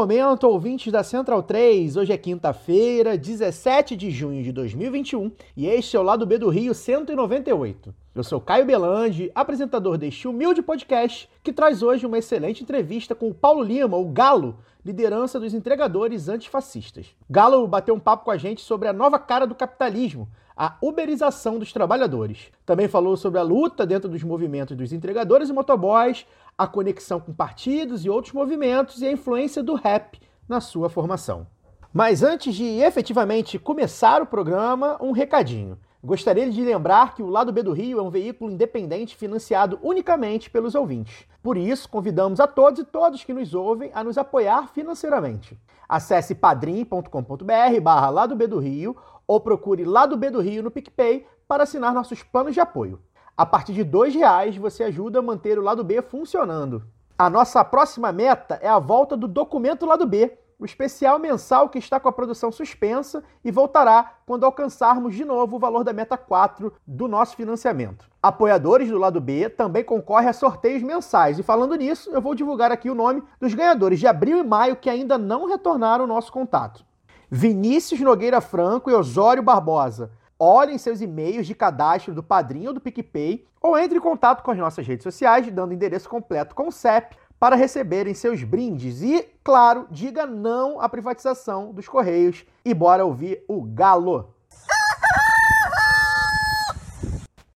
Momento, ouvintes da Central 3. Hoje é quinta-feira, 17 de junho de 2021, e este é o Lado B do Rio 198. Eu sou Caio Belandi, apresentador deste humilde podcast, que traz hoje uma excelente entrevista com o Paulo Lima, o Galo, liderança dos entregadores antifascistas. Galo bateu um papo com a gente sobre a nova cara do capitalismo, a uberização dos trabalhadores. Também falou sobre a luta dentro dos movimentos dos entregadores e motoboys, a conexão com partidos e outros movimentos e a influência do rap na sua formação. Mas antes de efetivamente começar o programa, um recadinho. Gostaria de lembrar que o Lado B do Rio é um veículo independente financiado unicamente pelos ouvintes. Por isso, convidamos a todos e todos que nos ouvem a nos apoiar financeiramente. Acesse padrim.com.br barra Lado B do Rio ou procure Lado B do Rio no PicPay para assinar nossos planos de apoio. A partir de R$ reais você ajuda a manter o Lado B funcionando. A nossa próxima meta é a volta do Documento Lado B, o especial mensal que está com a produção suspensa e voltará quando alcançarmos de novo o valor da meta 4 do nosso financiamento. Apoiadores do lado B também concorrem a sorteios mensais e falando nisso, eu vou divulgar aqui o nome dos ganhadores de abril e maio que ainda não retornaram o nosso contato. Vinícius Nogueira Franco e Osório Barbosa. Olhem seus e-mails de cadastro do Padrinho ou do PicPay ou entre em contato com as nossas redes sociais, dando endereço completo com o CEP para receberem seus brindes. E, claro, diga não à privatização dos Correios e bora ouvir o Galo.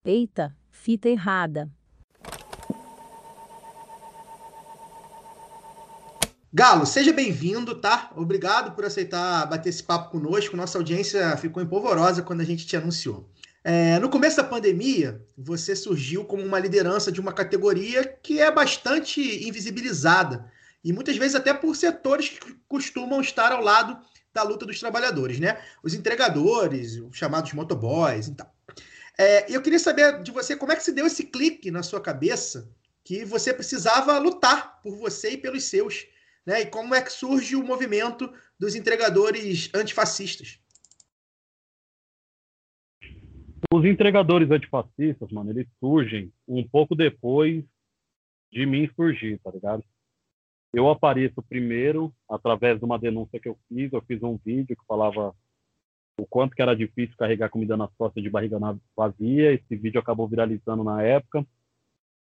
Eita, fita errada. Galo, seja bem-vindo, tá? Obrigado por aceitar bater esse papo conosco. Nossa audiência ficou empolvorosa quando a gente te anunciou. É, no começo da pandemia, você surgiu como uma liderança de uma categoria que é bastante invisibilizada e muitas vezes até por setores que costumam estar ao lado da luta dos trabalhadores, né? Os entregadores, os chamados motoboys e tal. É, eu queria saber de você como é que se deu esse clique na sua cabeça que você precisava lutar por você e pelos seus, né? E como é que surge o movimento dos entregadores antifascistas? Os entregadores antifascistas, mano, eles surgem um pouco depois de mim surgir, tá ligado? Eu apareço primeiro através de uma denúncia que eu fiz. Eu fiz um vídeo que falava o quanto que era difícil carregar comida nas costas de barriga vazia. Esse vídeo acabou viralizando na época.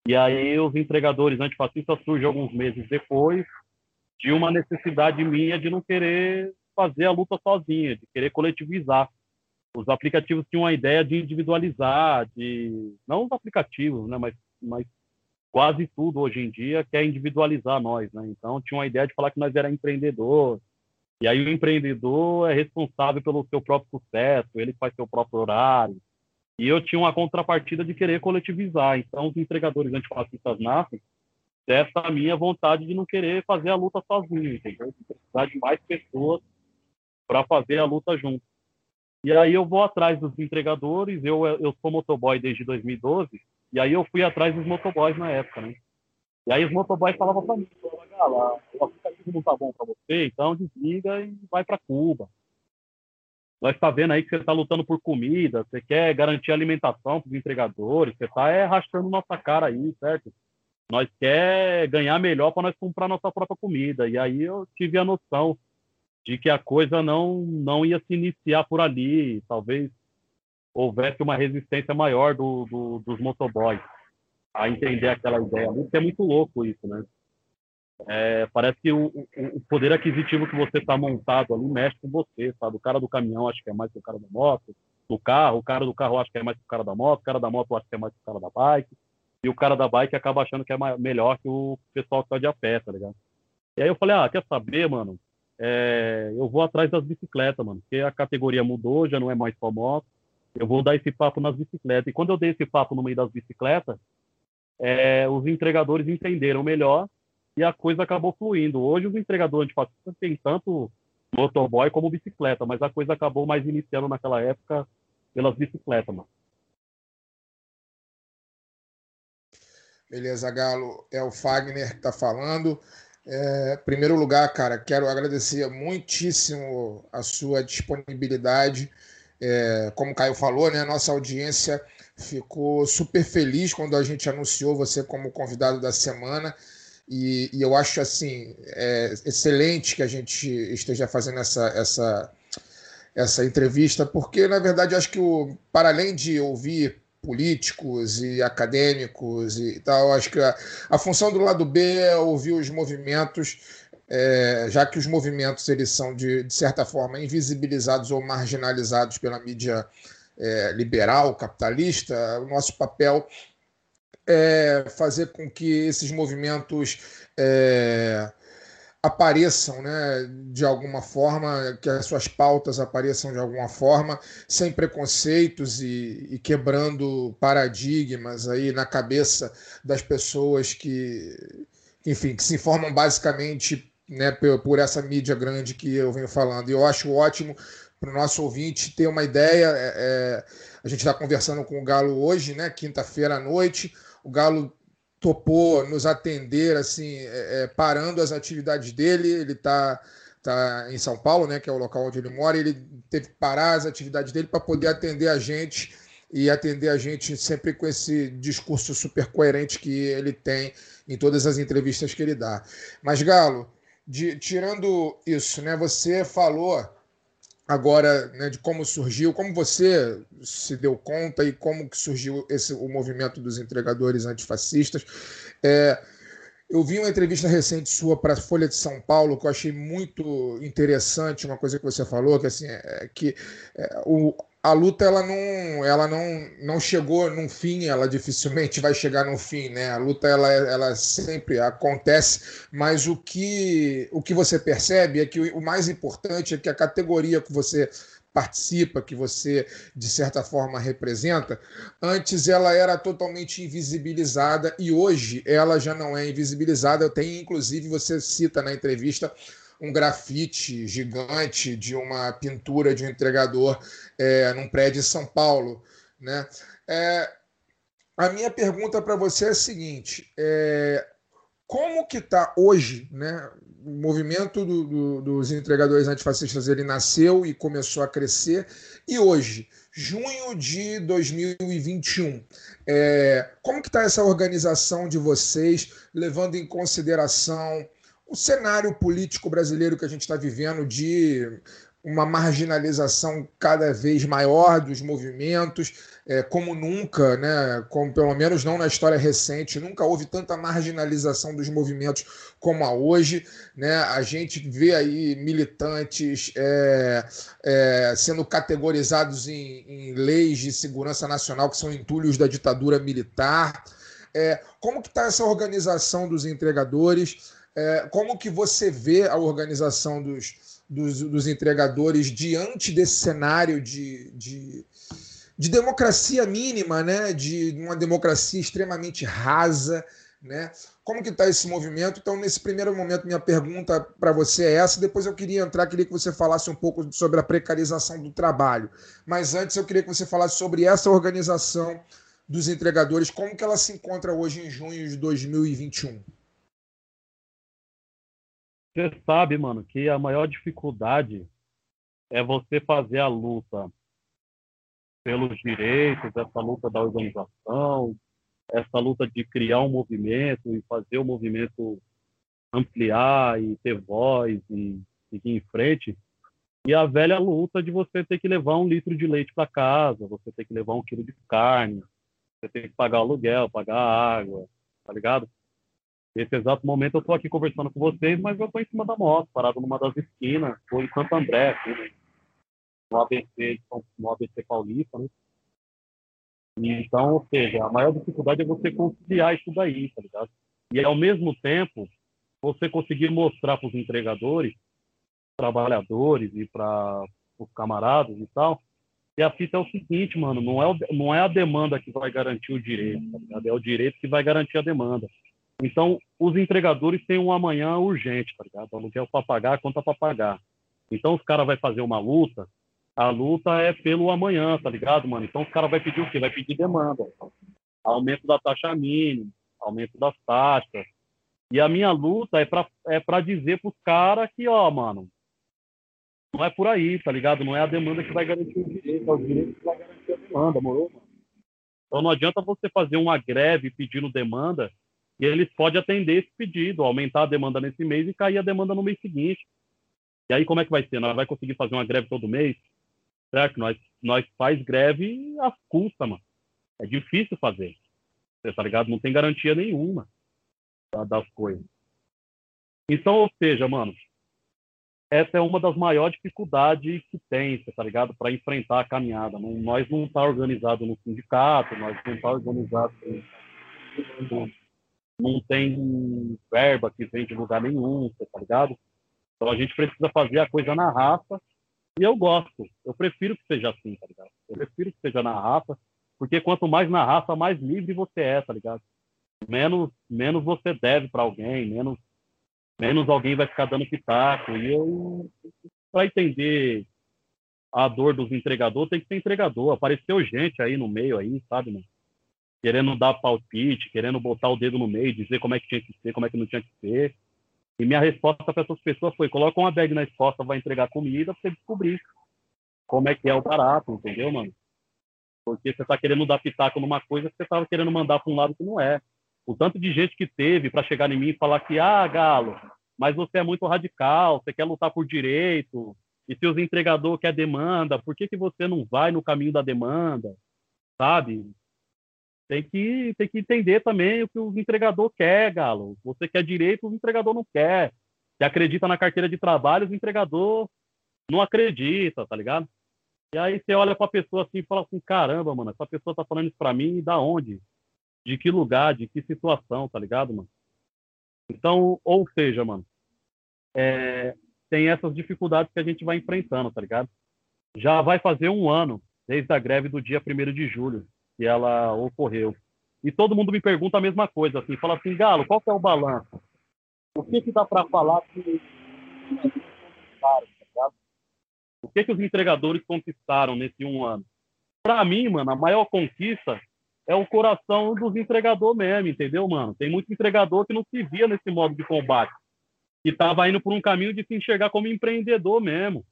E aí os entregadores antifascistas surgem alguns meses depois de uma necessidade minha de não querer fazer a luta sozinha, de querer coletivizar os aplicativos tinham a ideia de individualizar, de não os aplicativos, né, mas, mas quase tudo hoje em dia quer individualizar nós, né? Então tinha uma ideia de falar que nós era empreendedor. E aí o empreendedor é responsável pelo seu próprio sucesso, ele faz seu próprio horário. E eu tinha uma contrapartida de querer coletivizar. Então os entregadores antifascistas nascem dessa minha vontade de não querer fazer a luta sozinho, entendeu? Precisar de mais pessoas para fazer a luta junto. E aí eu vou atrás dos entregadores, eu, eu sou motoboy desde 2012, e aí eu fui atrás dos motoboys na época, né? E aí os motoboys falavam para mim, Gala, o aplicativo não tá bom para você, então desliga e vai para Cuba. Nós está vendo aí que você está lutando por comida, você quer garantir alimentação para os entregadores, você está é, rachando nossa cara aí, certo? Nós quer ganhar melhor para nós comprar nossa própria comida. E aí eu tive a noção de que a coisa não, não ia se iniciar por ali, talvez houvesse uma resistência maior do, do, dos motoboys a entender aquela ideia. Isso é muito louco isso, né? É, parece que o, o, poder aquisitivo que você está montado ali mexe com você, sabe? O cara do caminhão acho que é mais que o cara da moto, do carro, o cara do carro acho que é mais que o cara da moto, o cara da moto acho que é mais que o cara da bike, e o cara da bike acaba achando que é melhor que o pessoal que tá de a pé, tá ligado? E aí eu falei, ah, quer saber, mano? É, eu vou atrás das bicicletas, mano, porque a categoria mudou, já não é mais só moto, eu vou dar esse papo nas bicicletas. E quando eu dei esse papo no meio das bicicletas, é, os entregadores entenderam melhor e a coisa acabou fluindo. Hoje os entregadores antifascistas têm tanto motoboy como bicicleta, mas a coisa acabou mais iniciando naquela época pelas bicicletas, mano. Beleza, Galo. É o Fagner que está falando. É, primeiro lugar, cara, quero agradecer muitíssimo a sua disponibilidade. É, como o Caio falou, né, nossa audiência ficou super feliz quando a gente anunciou você como convidado da semana. E, e eu acho assim é, excelente que a gente esteja fazendo essa, essa, essa entrevista, porque na verdade acho que o, para além de ouvir políticos e acadêmicos e tal. Acho que a, a função do lado B é ouvir os movimentos, é, já que os movimentos eles são, de, de, certa forma, invisibilizados ou marginalizados pela mídia é, liberal, capitalista, o nosso papel é fazer com que esses movimentos é, apareçam né, de alguma forma, que as suas pautas apareçam de alguma forma, sem preconceitos e, e, quebrando paradigmas aí na cabeça das pessoas que, enfim, que se informam basicamente né, por, por essa mídia grande que eu venho falando. E eu acho ótimo para o nosso ouvinte ter uma ideia. É, é, a gente está conversando com o Galo hoje, né, quinta-feira à noite. O Galo topou nos atender, assim, é, é, parando as atividades dele. Ele está tá em São Paulo, né, que é o local onde ele mora, ele teve que parar as atividades dele para poder atender a gente e atender a gente sempre com esse discurso super coerente que ele tem em todas as entrevistas que ele dá. Mas, Galo, de, tirando isso, né, você falou agora né, de como surgiu, como você se deu conta e como que surgiu esse, o movimento dos entregadores antifascistas. É, eu vi uma entrevista recente sua para a Folha de São Paulo que eu achei muito interessante, uma coisa que você falou, que assim, é, que é, o, a luta ela não, ela não, não chegou num fim, ela dificilmente vai chegar no fim, né? A luta ela, ela sempre acontece, mas o que, o que você percebe é que o, o mais importante é que a categoria que você participa, que você de certa forma representa, antes ela era totalmente invisibilizada e hoje ela já não é invisibilizada. Tem inclusive você cita na entrevista um grafite gigante de uma pintura de um entregador é, num prédio em São Paulo. Né? É, a minha pergunta para você é a seguinte: é, como que está hoje, né? O movimento do, do, dos entregadores antifascistas ele nasceu e começou a crescer, e hoje, junho de 2021, é, como que está essa organização de vocês, levando em consideração o cenário político brasileiro que a gente está vivendo de uma marginalização cada vez maior dos movimentos, é, como nunca, né, como pelo menos não na história recente, nunca houve tanta marginalização dos movimentos como a hoje. Né? A gente vê aí militantes é, é, sendo categorizados em, em, leis de segurança nacional que são entulhos da ditadura militar. É, como que está essa organização dos entregadores? É, como que você vê a organização dos, dos, dos entregadores diante desse cenário de, de, de, democracia mínima, né? de uma democracia extremamente rasa? Né? Como que está esse movimento? Então, nesse primeiro momento, minha pergunta para você é essa. Depois eu queria entrar, queria que você falasse um pouco sobre a precarização do trabalho. Mas antes eu queria que você falasse sobre essa organização dos entregadores, como que ela se encontra hoje em junho de 2021. Você sabe, mano, que a maior dificuldade é você fazer a luta pelos direitos, essa luta da organização, essa luta de criar um movimento e fazer o movimento ampliar e ter voz e seguir em frente. E a velha luta de você ter que levar um litro de leite para casa, você ter que levar um quilo de carne, você ter que pagar aluguel, pagar água, tá ligado? Nesse exato momento eu estou aqui conversando com vocês, mas eu estou em cima da moto, parado numa das esquinas, estou em Santo André, aqui, no ABC, no ABC Paulista, né? Então, ou seja, a maior dificuldade é você conciliar isso daí, tá ligado? E ao mesmo tempo, você conseguir mostrar para os entregadores, trabalhadores e para os camaradas e tal, que a fita é o seguinte, mano, não é, o- não é a demanda que vai garantir o direito, tá ligado? É o direito que vai garantir a demanda. Então, os entregadores têm um amanhã urgente, tá ligado? Aluguel para pagar, conta para pagar. Então, os caras vão fazer uma luta, a luta é pelo amanhã, tá ligado, mano? Então, os caras vão pedir o quê? Vai pedir demanda. Aumento da taxa mínima, aumento das taxas. E a minha luta é para é pra dizer pros caras que, ó, mano, não é por aí, tá ligado? Não é a demanda que vai garantir o direito, é o direito que vai garantir a demanda, morou, mano? Então não adianta você fazer uma greve pedindo demanda e eles podem atender esse pedido, aumentar a demanda nesse mês e cair a demanda no mês seguinte. E aí como é que vai ser? Nós vai conseguir fazer uma greve todo mês? Certo? Nós, nós faz greve às custas, mano. É difícil fazer. Você tá ligado? Não tem garantia nenhuma tá, das coisas. Então, ou seja, mano, essa é uma das maiores dificuldades que tem, você tá ligado? Para enfrentar a caminhada. Não- nós não tá organizado no sindicato, nós não tá organizado não tem verba que vem de lugar nenhum, tá ligado? Então a gente precisa fazer a coisa na raça e eu gosto. Eu prefiro que seja assim, tá ligado? Eu prefiro que seja na raça, porque quanto mais na raça, mais livre você é, tá ligado? Menos, menos você deve para alguém, menos, menos alguém vai ficar dando pitaco. E eu, para entender a dor dos entregadores, tem que ser entregador. Apareceu gente aí no meio aí, sabe, mano? Querendo dar palpite, querendo botar o dedo no meio, dizer como é que tinha que ser, como é que não tinha que ser. E minha resposta para essas pessoas foi: coloca uma bag nas costas, vai entregar comida para você descobrir como é que é o barato, entendeu, mano? Porque você tá querendo dar pitaco numa coisa que você tava querendo mandar para um lado que não é. O tanto de gente que teve para chegar em mim e falar que, ah, Galo, mas você é muito radical, você quer lutar por direito, e se os entregadores quer demanda, por que, que você não vai no caminho da demanda? Sabe? Tem que, tem que entender também o que o entregador quer, Galo. Você quer direito, o entregador não quer. Se acredita na carteira de trabalho, o entregador não acredita, tá ligado? E aí você olha pra pessoa assim e fala assim, caramba, mano, essa pessoa tá falando isso pra mim, da onde? De que lugar, de que situação, tá ligado, mano? Então, ou seja, mano, é, tem essas dificuldades que a gente vai enfrentando, tá ligado? Já vai fazer um ano desde a greve do dia 1 de julho que ela ocorreu. E todo mundo me pergunta a mesma coisa, assim, fala assim, Galo, qual que é o balanço? O que que dá para falar que o que que os entregadores conquistaram nesse um ano? Para mim, mano, a maior conquista é o coração dos entregadores mesmo, entendeu, mano? Tem muito entregador que não se via nesse modo de combate, que tava indo por um caminho de se enxergar como empreendedor mesmo.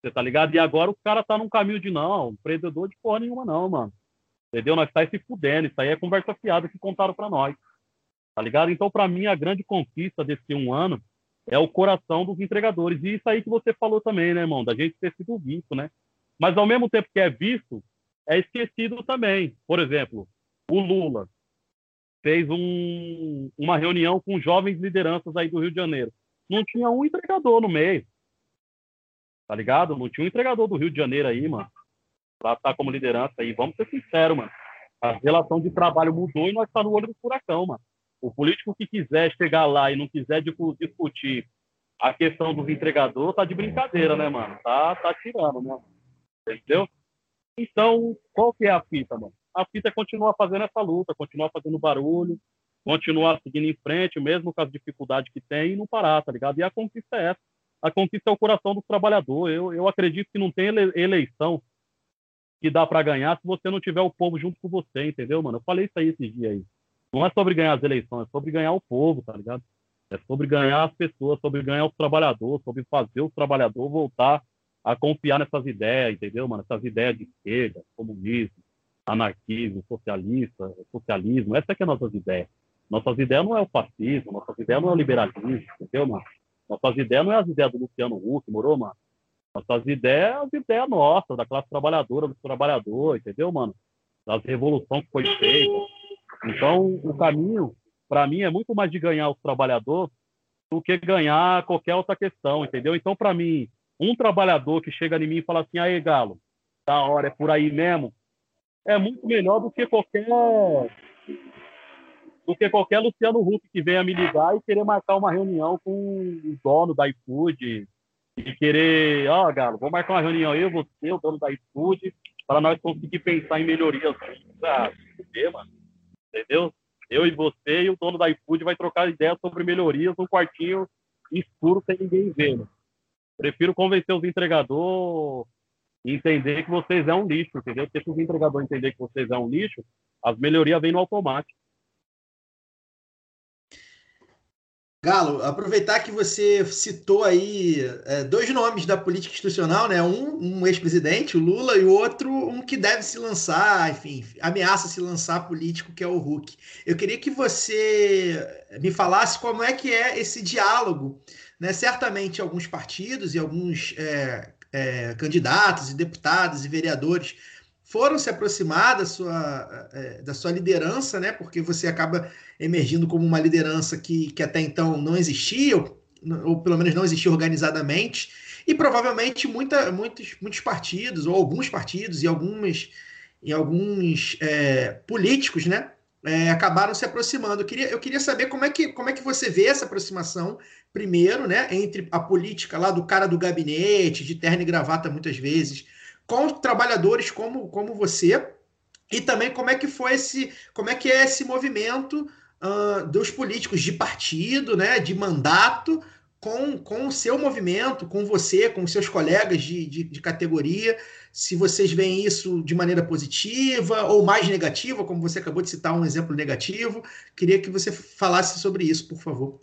Você tá ligado? E agora o cara tá num caminho de não, empreendedor de porra nenhuma não, mano. Entendeu? Nós tá se fudendo, isso aí é conversa fiada que contaram para nós. Tá ligado? Então, para mim, a grande conquista desse um ano é o coração dos entregadores. E isso aí que você falou também, né, irmão? Da gente ter sido visto, né? Mas ao mesmo tempo que é visto, é esquecido também. Por exemplo, o Lula fez um, uma reunião com jovens lideranças aí do Rio de Janeiro. Não tinha um entregador no meio. Tá ligado? Não tinha um entregador do Rio de Janeiro aí, mano. Pra estar como liderança aí. Vamos ser sinceros, mano. A relação de trabalho mudou e nós está no olho do furacão, mano. O político que quiser chegar lá e não quiser discu- discutir a questão dos entregadores, tá de brincadeira, né, mano? Tá, tá tirando, né? Entendeu? Então, qual que é a fita, mano? A fita é continuar fazendo essa luta, continuar fazendo barulho, continuar seguindo em frente, mesmo com as dificuldades que tem, e não parar, tá ligado? E a conquista é essa. A conquista é o coração do trabalhador. Eu, eu acredito que não tem ele- eleição que dá para ganhar se você não tiver o povo junto com você, entendeu, mano? Eu falei isso aí esses dias aí. Não é sobre ganhar as eleições, é sobre ganhar o povo, tá ligado? É sobre ganhar as pessoas, sobre ganhar os trabalhadores, sobre fazer o trabalhador voltar a confiar nessas ideias, entendeu, mano? Essas ideias de esquerda, comunismo, anarquismo, socialista, socialismo, essa é que é nossas ideias. Nossas ideias não é o fascismo, nossas ideias não é o liberalismo, entendeu, mano? Nossas ideias não é as ideias do Luciano Huck, morou, mano? Nossas ideias, as ideias nossas, da classe trabalhadora, do trabalhador, entendeu, mano? Das revoluções que foi feita. Então, o caminho para mim é muito mais de ganhar os trabalhadores do que ganhar qualquer outra questão, entendeu? Então, para mim, um trabalhador que chega em mim e fala assim, aí, Galo, da hora, é por aí mesmo, é muito melhor do que qualquer do que qualquer Luciano Huck que venha me ligar e querer marcar uma reunião com o dono da iFood e querer, ó, oh, Galo, vou marcar uma reunião eu, você, o dono da iFood, para nós conseguir pensar em melhorias. Ah, mano. Entendeu? Eu e você e o dono da iFood vai trocar ideias sobre melhorias num quartinho escuro sem ninguém vendo. Prefiro convencer os entregadores e entender que vocês é um lixo, entendeu? Porque se os entregadores entender que vocês é um lixo, as melhorias vêm no automático. Galo, aproveitar que você citou aí é, dois nomes da política institucional, né? Um, um ex-presidente, o Lula, e o outro, um que deve se lançar, enfim, ameaça se lançar político, que é o Huck. Eu queria que você me falasse como é que é esse diálogo, né? Certamente alguns partidos e alguns é, é, candidatos e deputados e vereadores foram se aproximar da sua, é, da sua liderança, né? Porque você acaba emergindo como uma liderança que, que até então não existia, ou, ou pelo menos não existia organizadamente, e provavelmente muita, muitos, muitos partidos, ou alguns partidos e algumas, e alguns é, políticos, né? É, acabaram se aproximando. Eu queria, eu queria saber como é, que, como é que você vê essa aproximação, primeiro, né, entre a política lá do cara do gabinete, de terno e gravata muitas vezes, com trabalhadores como, como você e também como é que foi esse, como é que é esse movimento uh, dos políticos de partido, né, de mandato, com, com o seu movimento, com você, com seus colegas de, de, de, categoria, se vocês veem isso de maneira positiva ou mais negativa, como você acabou de citar um exemplo negativo. Queria que você falasse sobre isso, por favor.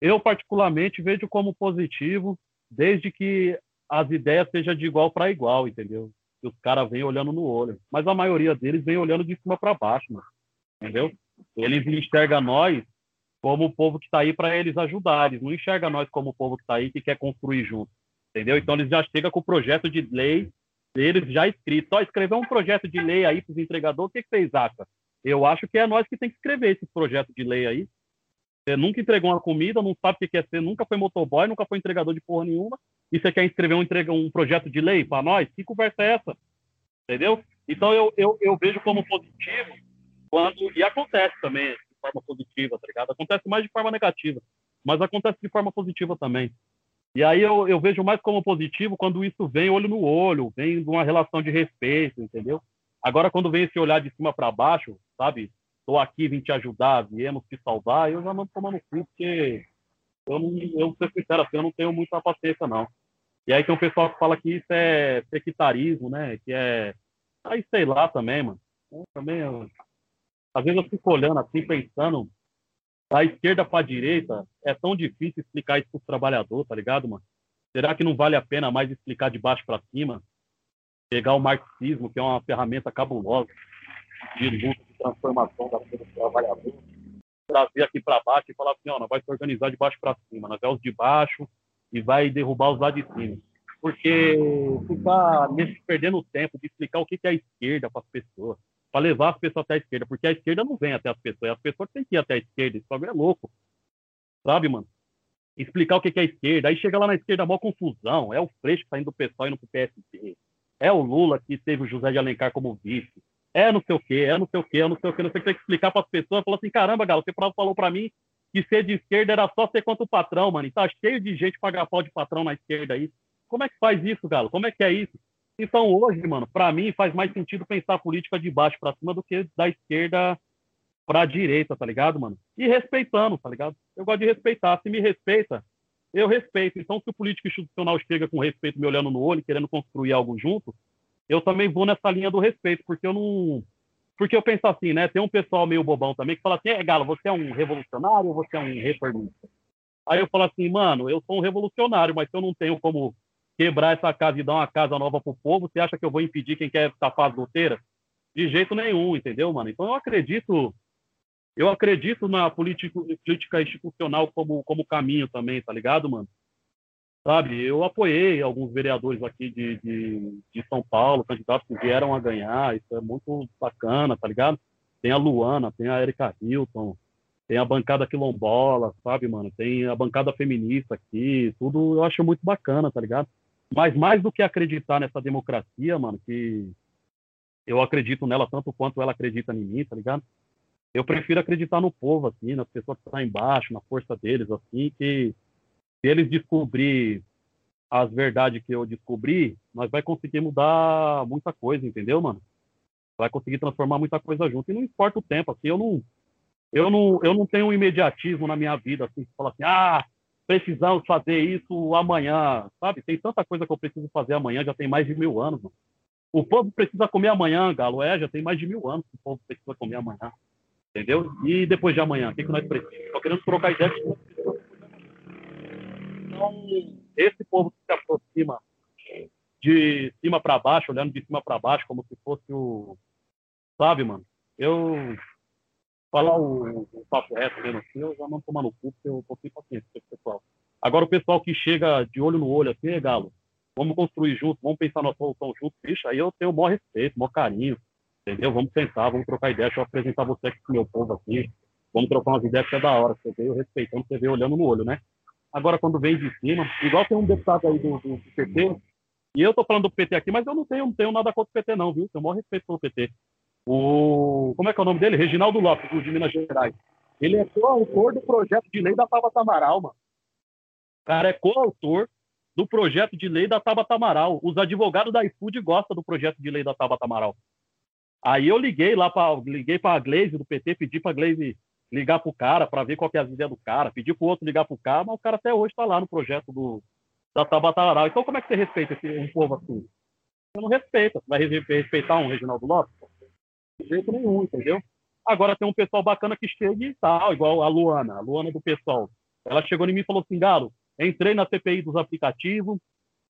Eu, particularmente, vejo como positivo, desde que as ideias sejam de igual para igual, entendeu? Que os caras vêm olhando no olho. Mas a maioria deles vem olhando de cima para baixo, mano. entendeu? Eles enxergam nós como o povo que está aí para eles ajudar. Eles não enxergam nós como o povo que está aí que quer construir junto, entendeu? Então eles já chegam com o projeto de lei deles já escrito. Ó, escrever um projeto de lei aí para os entregadores, o que, que vocês acham? Eu acho que é nós que tem que escrever esse projeto de lei aí. Você nunca entregou uma comida, não sabe o que é ser, nunca foi motoboy, nunca foi entregador de porra nenhuma e você quer escrever um, um projeto de lei para nós? Que conversa é essa? Entendeu? Então eu, eu, eu vejo como positivo quando. E acontece também de forma positiva, tá ligado? Acontece mais de forma negativa, mas acontece de forma positiva também. E aí eu, eu vejo mais como positivo quando isso vem olho no olho, vem de uma relação de respeito, entendeu? Agora, quando vem esse olhar de cima para baixo, sabe? Estou aqui, vim te ajudar, viemos te salvar, eu já mando tomando cu, porque eu, não, eu, ser sincero, assim, eu não tenho muita paciência, não. E aí tem um pessoal que fala que isso é sectarismo, né? Que é. Aí sei lá também, mano. Eu também. Eu... Às vezes eu fico olhando assim, pensando. Da esquerda para a direita, é tão difícil explicar isso para os trabalhadores, tá ligado, mano? Será que não vale a pena mais explicar de baixo para cima? Pegar o marxismo, que é uma ferramenta cabulosa de luta, transformação da vida do trabalhador, trazer aqui para baixo e falar assim: ó, nós vai se organizar de baixo para cima, nós é os de baixo, e vai derrubar os lá de cima. Porque ficar perdendo tempo de explicar o que é a esquerda para as pessoas, para levar as pessoas até a esquerda, porque a esquerda não vem até as pessoas, as pessoas têm que ir até a esquerda, isso é louco. Sabe, mano? Explicar o que é a esquerda, aí chega lá na esquerda, mó confusão, é o Freixo saindo do pessoal indo pro PSB, é o Lula que teve o José de Alencar como vice, é não sei o quê, é não sei o quê, é não sei o quê, não sei o que, tem que explicar para as pessoas, falar assim, caramba, Galo, você falou para mim que ser de esquerda era só ser contra o patrão, mano. E tá cheio de gente pagar pau de patrão na esquerda aí. Como é que faz isso, Galo? Como é que é isso? Então, hoje, mano, para mim faz mais sentido pensar política de baixo para cima do que da esquerda para direita, tá ligado, mano? E respeitando, tá ligado? Eu gosto de respeitar. Se me respeita, eu respeito. Então, se o político institucional chega com respeito, me olhando no olho, querendo construir algo junto, eu também vou nessa linha do respeito, porque eu não porque eu penso assim, né? Tem um pessoal meio bobão também que fala assim: é, Galo, você é um revolucionário ou você é um reformista? Aí eu falo assim, mano, eu sou um revolucionário, mas se eu não tenho como quebrar essa casa e dar uma casa nova pro povo, você acha que eu vou impedir quem quer tapar as goteiras? De jeito nenhum, entendeu, mano? Então eu acredito, eu acredito na política, política institucional como, como caminho também, tá ligado, mano? Sabe? Eu apoiei alguns vereadores aqui de, de, de, São Paulo, candidatos que vieram a ganhar, isso é muito bacana, tá ligado? Tem a Luana, tem a Erika Hilton, tem a bancada quilombola, sabe, mano? Tem a bancada feminista aqui, tudo eu acho muito bacana, tá ligado? Mas mais do que acreditar nessa democracia, mano, que eu acredito nela tanto quanto ela acredita em mim, tá ligado? Eu prefiro acreditar no povo, assim, nas pessoas que estão embaixo, na força deles, assim, que se eles descobrir as verdades que eu descobri, nós vai conseguir mudar muita coisa, entendeu, mano? Vai conseguir transformar muita coisa junto. E não importa o tempo, assim, eu não, eu não, eu não tenho um imediatismo na minha vida, assim, que fala assim, ah, precisamos fazer isso amanhã, sabe? Tem tanta coisa que eu preciso fazer amanhã, já tem mais de mil anos, mano. O povo precisa comer amanhã, Galo, é, já tem mais de mil anos que o povo precisa comer amanhã, entendeu? E depois de amanhã, o que, que nós precisamos? Só queremos trocar ideia de Então, esse povo que se aproxima de cima para baixo, olhando de cima para baixo, como se fosse o. Sabe, mano? Eu. Falar o, o papo reto mesmo assim, eu já não tomar no cu, porque eu tô sem paciência com esse pessoal. Agora, o pessoal que chega de olho no olho assim, é galo. Vamos construir junto, vamos pensar na solução junto, bicho, aí eu tenho o maior respeito, o maior carinho, entendeu? Vamos sentar, vamos trocar ideia, deixa eu apresentar você aqui com o meu povo aqui. Vamos trocar umas ideias que é da hora. Você veio respeitando, você veio olhando no olho, né? Agora, quando vem de cima, igual tem um deputado aí do, do, do PT, e eu tô falando do PT aqui, mas eu não tenho, não tenho nada contra o PT, não, viu? Tenho o maior respeito pelo PT. O, como é que é o nome dele? Reginaldo Lopes, de Minas Gerais. Ele é coautor do projeto de lei da Tabata Amaral, mano. O cara é coautor do projeto de lei da Tabata Amaral. Os advogados da iFood gostam do projeto de lei da Tabata Amaral. Aí eu liguei lá para liguei para a Glaze do PT, pedi para a Glaze ligar para o cara para ver qual que é a ideia do cara, pedi para o outro ligar para o cara, mas o cara até hoje está lá no projeto do, da Tabata Amaral. Então como é que você respeita esse, um povo assim? Você não respeita. Você vai respeitar um Reginaldo Lopes? De jeito nenhum, entendeu? Agora tem um pessoal bacana que chega e tal, igual a Luana, a Luana do pessoal. Ela chegou em mim e falou assim, Galo, entrei na CPI dos aplicativos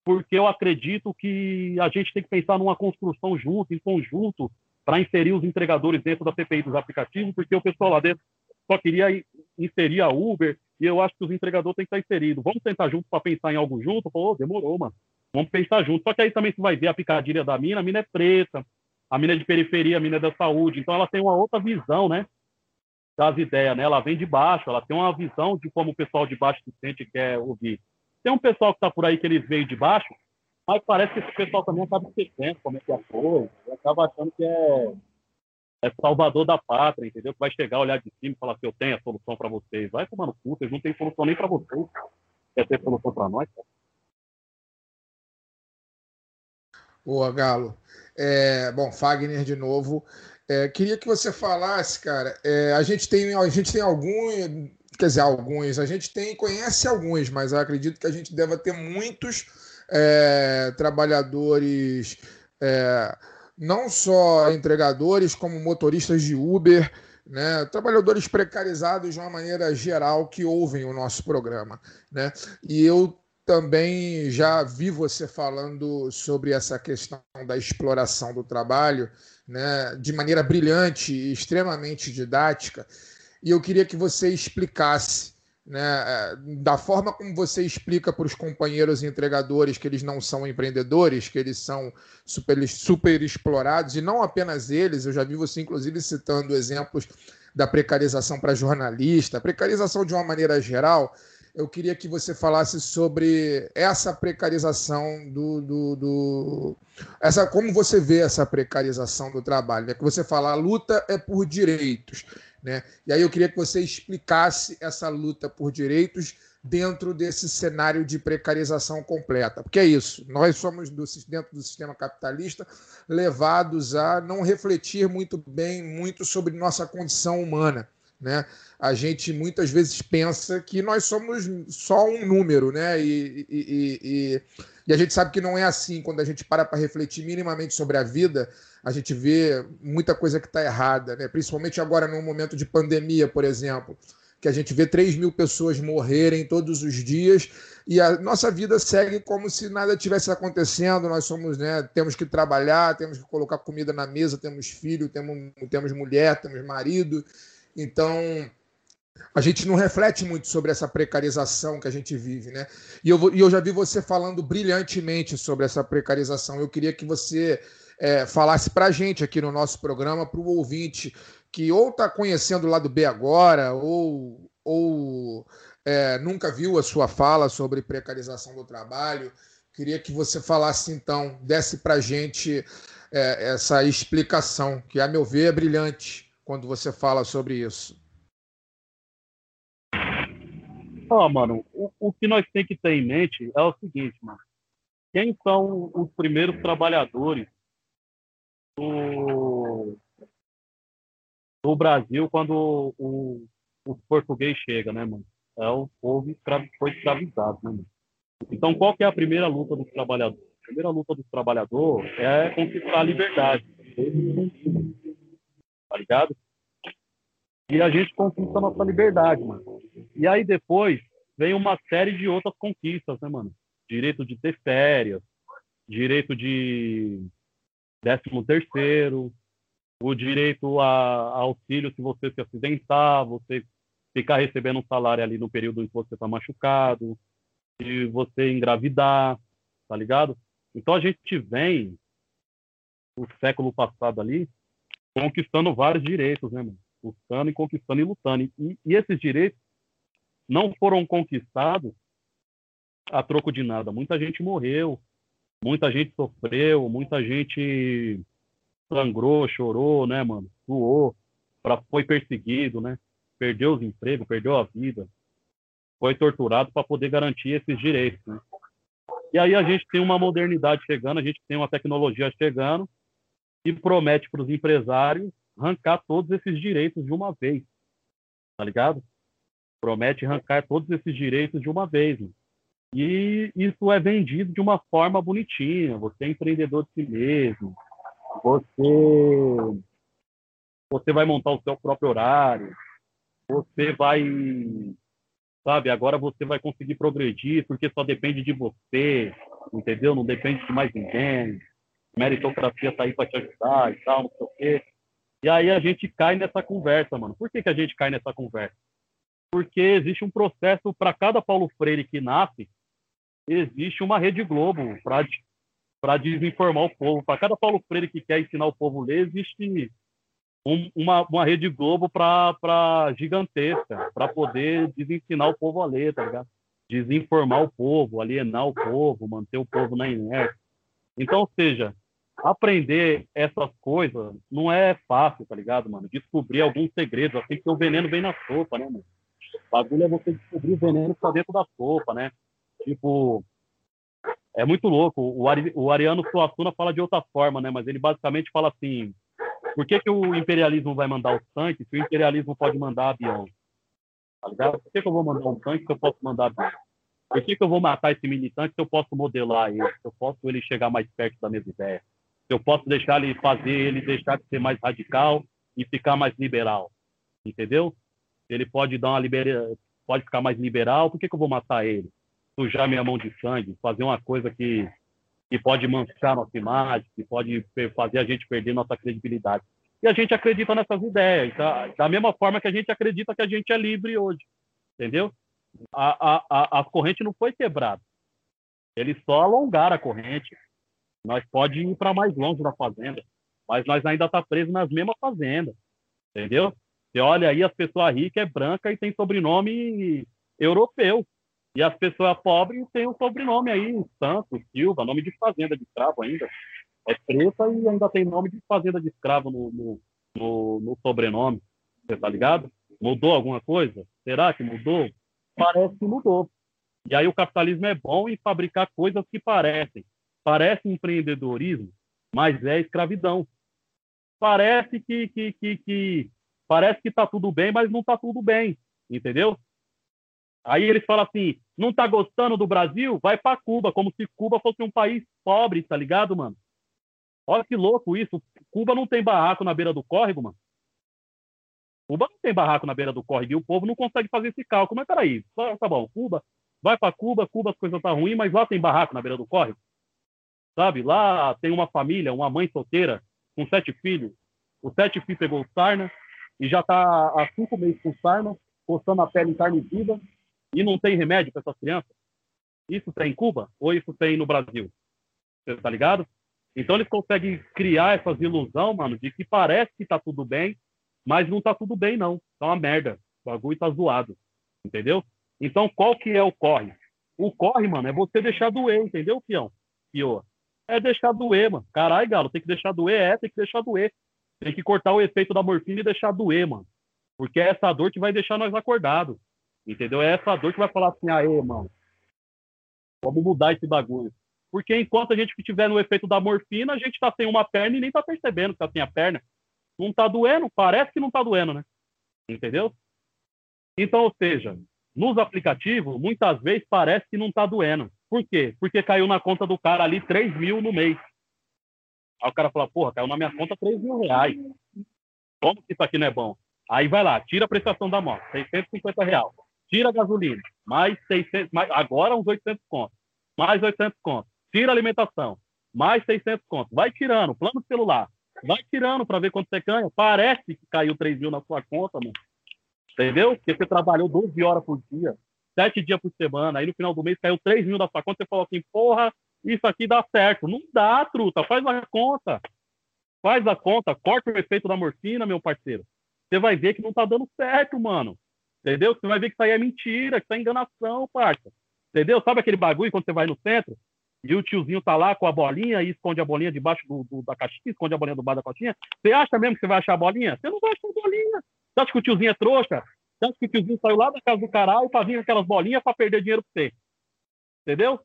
porque eu acredito que a gente tem que pensar numa construção junto, em conjunto, para inserir os entregadores dentro da CPI dos aplicativos, porque o pessoal lá dentro só queria inserir a Uber, e eu acho que os entregadores têm que estar inseridos. Vamos sentar junto para pensar em algo junto? Pô, demorou, mano. Vamos pensar junto. Só que aí também você vai ver a picadilha da mina, a mina é preta, a mina é de periferia, a mina é da saúde, então ela tem uma outra visão, né? Das ideias, né? Ela vem de baixo, ela tem uma visão de como o pessoal de baixo se sente e quer ouvir. Tem um pessoal que está por aí que eles veio de baixo, mas parece que esse pessoal também acaba esquecendo como é que é a coisa, acaba achando que é, é salvador da pátria, entendeu? Que vai chegar, olhar de cima e falar que eu tenho a solução para vocês. Vai tomar no cu, vocês não têm solução nem para vocês. Quer ter solução para nós, cara? Boa, Galo. É, bom, Fagner de novo. É, queria que você falasse, cara. É, a gente tem, a gente tem alguns, quer dizer, alguns. A gente tem, conhece alguns, mas acredito que a gente deva ter muitos é, trabalhadores, é, não só entregadores, como motoristas de Uber, né, trabalhadores precarizados de uma maneira geral que ouvem o nosso programa. Né? E eu também já vi você falando sobre essa questão da exploração do trabalho né, de maneira brilhante e extremamente didática. E eu queria que você explicasse né, é, da forma como você explica para os companheiros entregadores que eles não são empreendedores, que eles são super, super explorados, e não apenas eles, eu já vi você inclusive citando exemplos da precarização para jornalista, precarização de uma maneira geral. Eu queria que você falasse sobre essa precarização do, do, do, essa como você vê essa precarização do trabalho, né? Que você fala a luta é por direitos. Né? E aí eu queria que você explicasse essa luta por direitos dentro desse cenário de precarização completa. Porque é isso, nós somos, do, dentro do sistema capitalista, levados a não refletir muito bem, muito sobre nossa condição humana. Né? A gente muitas vezes pensa que nós somos só um número, né? E, e, e, e a gente sabe que não é assim. Quando a gente para para refletir minimamente sobre a vida, a gente vê muita coisa que está errada, né? principalmente agora num momento de pandemia, por exemplo, que a gente vê 3 mil pessoas morrerem todos os dias e a nossa vida segue como se nada tivesse acontecendo. Nós somos, né, temos que trabalhar, temos que colocar comida na mesa, temos filho, temos, temos mulher, temos marido. Então, a gente não reflete muito sobre essa precarização que a gente vive, né? E eu, e eu já vi você falando brilhantemente sobre essa precarização. Eu queria que você é, falasse para a gente aqui no nosso programa, para o ouvinte que ou está conhecendo o lado B agora, ou, ou é, nunca viu a sua fala sobre precarização do trabalho. Queria que você falasse, então, desse para a gente é, essa explicação, que, a meu ver, é brilhante quando você fala sobre isso. Ó, mano, o, o que nós temos que ter em mente é o seguinte, mano. Quem são os primeiros trabalhadores do, do Brasil quando o, o português chega, né, mano? É o povo escra- foi escravizado, né, mano? Então, qual que é a primeira luta dos trabalhadores? A primeira luta dos trabalhadores é conquistar a liberdade. Tá ligado? E a gente conquista a nossa liberdade, mano. E aí depois vem uma série de outras conquistas, né, mano? Direito de ter férias, direito de décimo terceiro, o direito a, auxílio se você se acidentar, você ficar recebendo um salário ali no período em que você está machucado, se você engravidar, tá ligado? Então a gente vem, no século passado ali, conquistando vários direitos, né, mano? Lutando e conquistando e lutando. E, e esses direitos não foram conquistados a troco de nada. Muita gente morreu, muita gente sofreu, muita gente sangrou, chorou, né, mano? Suou, pra, foi perseguido, né? Perdeu os empregos, perdeu a vida, foi torturado para poder garantir esses direitos, né? E aí a gente tem uma modernidade chegando, a gente tem uma tecnologia chegando e promete para os empresários arrancar todos esses direitos de uma vez, tá ligado? Promete arrancar todos esses direitos de uma vez. E isso é vendido de uma forma bonitinha. Você é empreendedor de si mesmo. Você, você vai montar o seu próprio horário. Você vai, sabe? Agora você vai conseguir progredir porque só depende de você, entendeu? Não depende de mais ninguém. Meritocracia está aí para te ajudar e tal, não sei o quê. E aí a gente cai nessa conversa, mano. Por que, que a gente cai nessa conversa? Porque existe um processo para cada Paulo Freire que nasce, existe uma Rede Globo para desinformar o povo. Para cada Paulo Freire que quer ensinar o povo a ler, existe um, uma, uma Rede Globo para gigantesca, para poder desensinar o povo a ler, tá ligado? Desinformar o povo, alienar o povo, manter o povo na inércia. Então, ou seja, aprender essas coisas não é fácil, tá ligado, mano? Descobrir alguns segredos, assim que o veneno vem na sopa, né, mano? O bagulho é você descobrir o veneno que tá dentro da sopa, né? Tipo, é muito louco. O, Ari, o Ariano Suassuna fala de outra forma, né? Mas ele basicamente fala assim: por que, que o imperialismo vai mandar os tanques se o imperialismo pode mandar avião? Tá ligado? Por que, que eu vou mandar um tanque se eu posso mandar avião? Por que, que eu vou matar esse militante se eu posso modelar ele? Se eu posso ele chegar mais perto da mesma ideia? Eu posso deixar ele fazer ele deixar de ser mais radical e ficar mais liberal? Entendeu? Ele pode dar uma libera... pode ficar mais liberal, por que, que eu vou matar ele? Sujar minha mão de sangue, fazer uma coisa que, que pode manchar nossa imagem, que pode fazer a gente perder nossa credibilidade. E a gente acredita nessas ideias, tá? da mesma forma que a gente acredita que a gente é livre hoje, entendeu? A, a, a, a corrente não foi quebrada. Eles só alongaram a corrente. Nós pode ir para mais longe na fazenda, mas nós ainda tá preso nas mesmas fazendas, entendeu? Você olha aí, as pessoas ricas é branca e tem sobrenome europeu. E as pessoas pobres têm um sobrenome aí, Santos, Silva, nome de fazenda de escravo ainda. É preta e ainda tem nome de fazenda de escravo no, no, no, no sobrenome. Você tá ligado? Mudou alguma coisa? Será que mudou? Parece que mudou. E aí o capitalismo é bom em fabricar coisas que parecem. Parece empreendedorismo, mas é escravidão. Parece que, que, que, que parece que está tudo bem, mas não está tudo bem, entendeu? Aí eles falam assim, não está gostando do Brasil? Vai para Cuba, como se Cuba fosse um país pobre, tá ligado, mano? Olha que louco isso. Cuba não tem barraco na beira do córrego, mano. Cuba não tem barraco na beira do córrego e o povo não consegue fazer esse cálculo. Mas peraí, tá bom, Cuba, vai para Cuba, Cuba as coisas tá ruins, mas lá tem barraco na beira do córrego. Sabe? Lá tem uma família, uma mãe solteira com sete filhos. Os sete filhos pegou sarna e já está há cinco meses com sarna, coçando a pele em carne viva e não tem remédio para essas crianças. Isso tem em Cuba ou isso tem no Brasil? Você tá ligado? Então eles conseguem criar essas ilusão, mano, de que parece que tá tudo bem, Mas não tá tudo bem, não. Tá uma merda. O bagulho tá zoado. Entendeu? Então, qual que é o corre? O corre, mano, é você deixar doer, entendeu, fião? Fio? É deixar doer, mano. Caralho, galo, tem que deixar doer, é, tem que deixar doer. Tem que cortar o efeito da morfina e deixar doer, mano. Porque é essa dor que vai deixar nós acordados. Entendeu? É essa dor que vai falar assim, aê, mano, vamos mudar esse bagulho. Porque enquanto a gente estiver no efeito da morfina, a gente tá sem uma perna e nem tá percebendo que tá sem a perna. Não tá doendo, parece que não tá doendo, né? Entendeu? Então, ou seja, nos aplicativos, muitas vezes parece que não tá doendo. Por quê? Porque caiu na conta do cara ali 3 mil no mês. Aí o cara fala, porra, caiu na minha conta 3 mil reais. Como que isso aqui não é bom? Aí vai lá, tira a prestação da moto, 650 reais. Tira a gasolina, mais 600, mais, agora uns 800 contos. Mais 800 contos. Tira a alimentação, mais 600 contos. Vai tirando, plano celular. Vai tirando para ver quanto você ganha. Parece que caiu 3 mil na sua conta, mano. Entendeu? Porque você trabalhou 12 horas por dia, 7 dias por semana. Aí no final do mês caiu 3 mil da sua conta. Você falou assim, porra, isso aqui dá certo. Não dá, truta. Faz a conta. Faz a conta. Corta o efeito da morfina, meu parceiro. Você vai ver que não tá dando certo, mano. Entendeu? Você vai ver que isso aí é mentira, que isso é enganação, parça. Entendeu? Sabe aquele bagulho quando você vai no centro e o tiozinho tá lá com a bolinha e esconde a bolinha debaixo do, do, da caixinha, esconde a bolinha do bar da caixinha? Você acha mesmo que você vai achar a bolinha? Você não vai achar a bolinha. Você acha que o tiozinho é trouxa? Acha que o tiozinho saiu lá da casa do caralho pra vir aquelas bolinhas pra perder dinheiro pra você? Entendeu?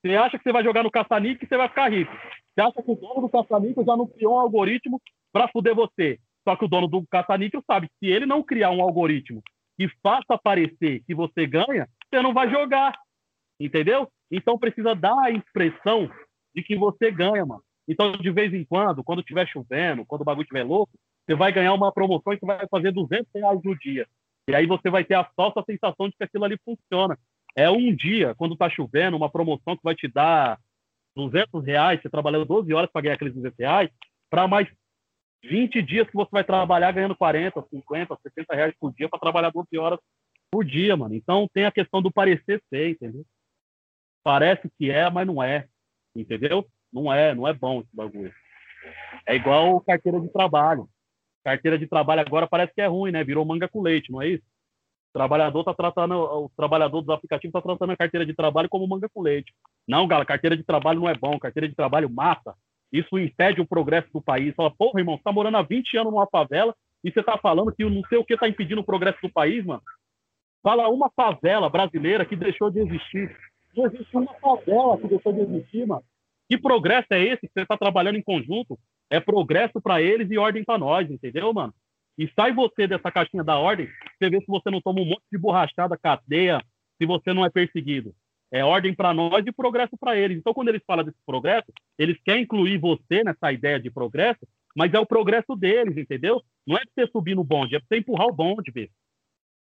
Você acha que você vai jogar no caça-níquel e você vai ficar rico. Você acha que o dono do caça-níquel já não criou um algoritmo pra fuder você. Só que o dono do caça-níquel sabe que se ele não criar um algoritmo que faça aparecer que você ganha, você não vai jogar. Entendeu? Então precisa dar a impressão de que você ganha, mano. Então, de vez em quando, quando estiver chovendo, quando o bagulho estiver louco, você vai ganhar uma promoção e você vai fazer 200 reais no dia. E aí você vai ter a falsa sensação de que aquilo ali funciona. É um dia, quando tá chovendo, uma promoção que vai te dar 200 reais, você trabalhando 12 horas para ganhar aqueles 200 reais, para mais 20 dias que você vai trabalhar ganhando 40, 50, 60 reais por dia para trabalhar 12 horas por dia, mano. Então tem a questão do parecer ser, entendeu? Parece que é, mas não é, entendeu? Não é, não é bom esse bagulho. É igual carteira de trabalho. Carteira de trabalho agora parece que é ruim, né? Virou manga com leite, não é isso? O trabalhador tá tratando, o trabalhador dos aplicativos tá tratando a carteira de trabalho como manga com leite. Não, galera, carteira de trabalho não é bom, carteira de trabalho mata. Isso impede o progresso do país. Fala, porra, irmão, você tá morando há 20 anos numa favela e você tá falando que não sei o que tá impedindo o progresso do país, mano. Fala uma favela brasileira que deixou de existir. Não existe uma favela que deixou de existir, mano. Que progresso é esse que você tá trabalhando em conjunto? É progresso para eles e ordem para nós, entendeu, mano? E sai você dessa caixinha da ordem, você vê se você não toma um monte de borrachada, cadeia, se você não é perseguido é ordem para nós e progresso para eles. Então, quando eles falam desse progresso, eles querem incluir você nessa ideia de progresso, mas é o progresso deles, entendeu? Não é para você subir no bonde, é para você empurrar o bonde, vê.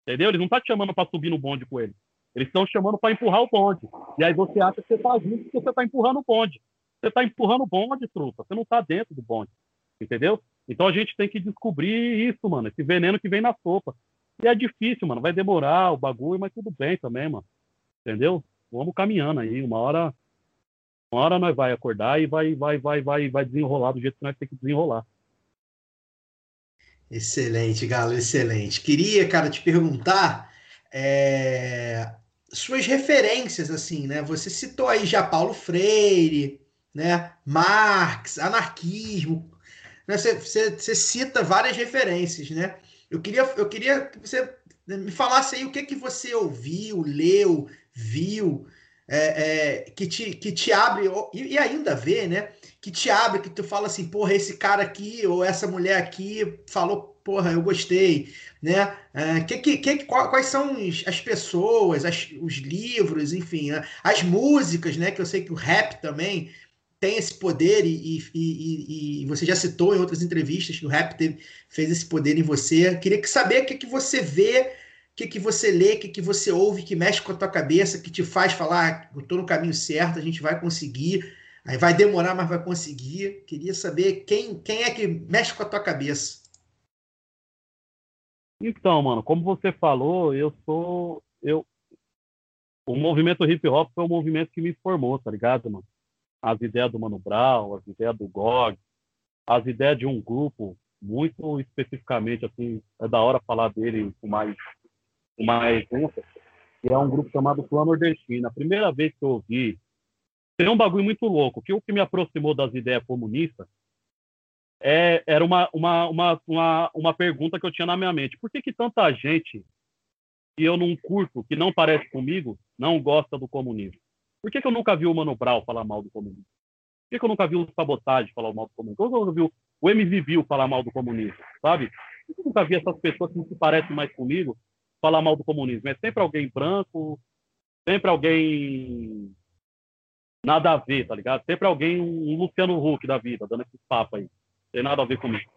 Entendeu? Eles não estão tá te chamando para subir no bonde com eles. Eles estão chamando para empurrar o bonde. E aí você acha que você está junto porque você está empurrando o bonde. Você está empurrando o bonde, truta. Você não está dentro do bonde. Entendeu? Então a gente tem que descobrir isso, mano. Esse veneno que vem na sopa. E é difícil, mano. Vai demorar o bagulho, mas tudo bem também, mano. Entendeu? vamos caminhando aí. Uma hora, uma hora nós vai acordar e vai, vai, vai, vai, vai desenrolar do jeito que nós temos que desenrolar. Excelente, Galo, excelente. Queria, cara, te perguntar é, suas referências, assim, né? Você citou aí já Paulo Freire, né? Marx, anarquismo. Né? Você, você, você cita várias referências, né? Eu queria, eu queria que você me falasse aí o que, que você ouviu, leu, viu, é, é, que, te, que te abre, e, ainda vê, né? Que te abre, que tu fala assim, porra, esse cara aqui ou essa mulher aqui falou, porra, eu gostei, né? É, que, que, que, quais são as pessoas, as, os livros, enfim, as músicas, né? Que eu sei que o rap também tem esse poder e, e, e, e, você já citou em outras entrevistas que o rap teve, fez esse poder em você. Queria que saber o que, que você vê o que, que você lê, o que, que você ouve, que mexe com a tua cabeça, que te faz falar, eu estou no caminho certo, a gente vai conseguir. Aí vai demorar, mas vai conseguir. Queria saber quem, quem é que mexe com a tua cabeça. Então, mano, como você falou, eu sou. Eu, o movimento hip hop foi o movimento que me formou, tá ligado, mano? As ideias do Mano Brown, as ideias do GOG, as ideias de um grupo muito especificamente, assim, é da hora falar dele com mais, com mais que é um grupo chamado Clã Nordestino. A primeira vez que eu ouvi, tem um bagulho muito louco, que o que me aproximou das ideias comunistas é, era uma, uma, uma, uma, uma pergunta que eu tinha na minha mente. Por que, que tanta gente que eu não curto, que não parece comigo, não gosta do comunismo? Por que, que eu nunca vi o Mano Brown falar mal do comunismo? Por que, que eu nunca vi o Sabotagem falar mal do comunismo? Por que eu nunca vi o MV Bill falar mal do comunismo? Sabe? Por que eu nunca vi essas pessoas que não se parecem mais comigo falar mal do comunismo? É sempre alguém branco, sempre alguém nada a ver, tá ligado? Sempre alguém, um Luciano Huck da vida, dando esses papos aí. Tem nada a ver comigo.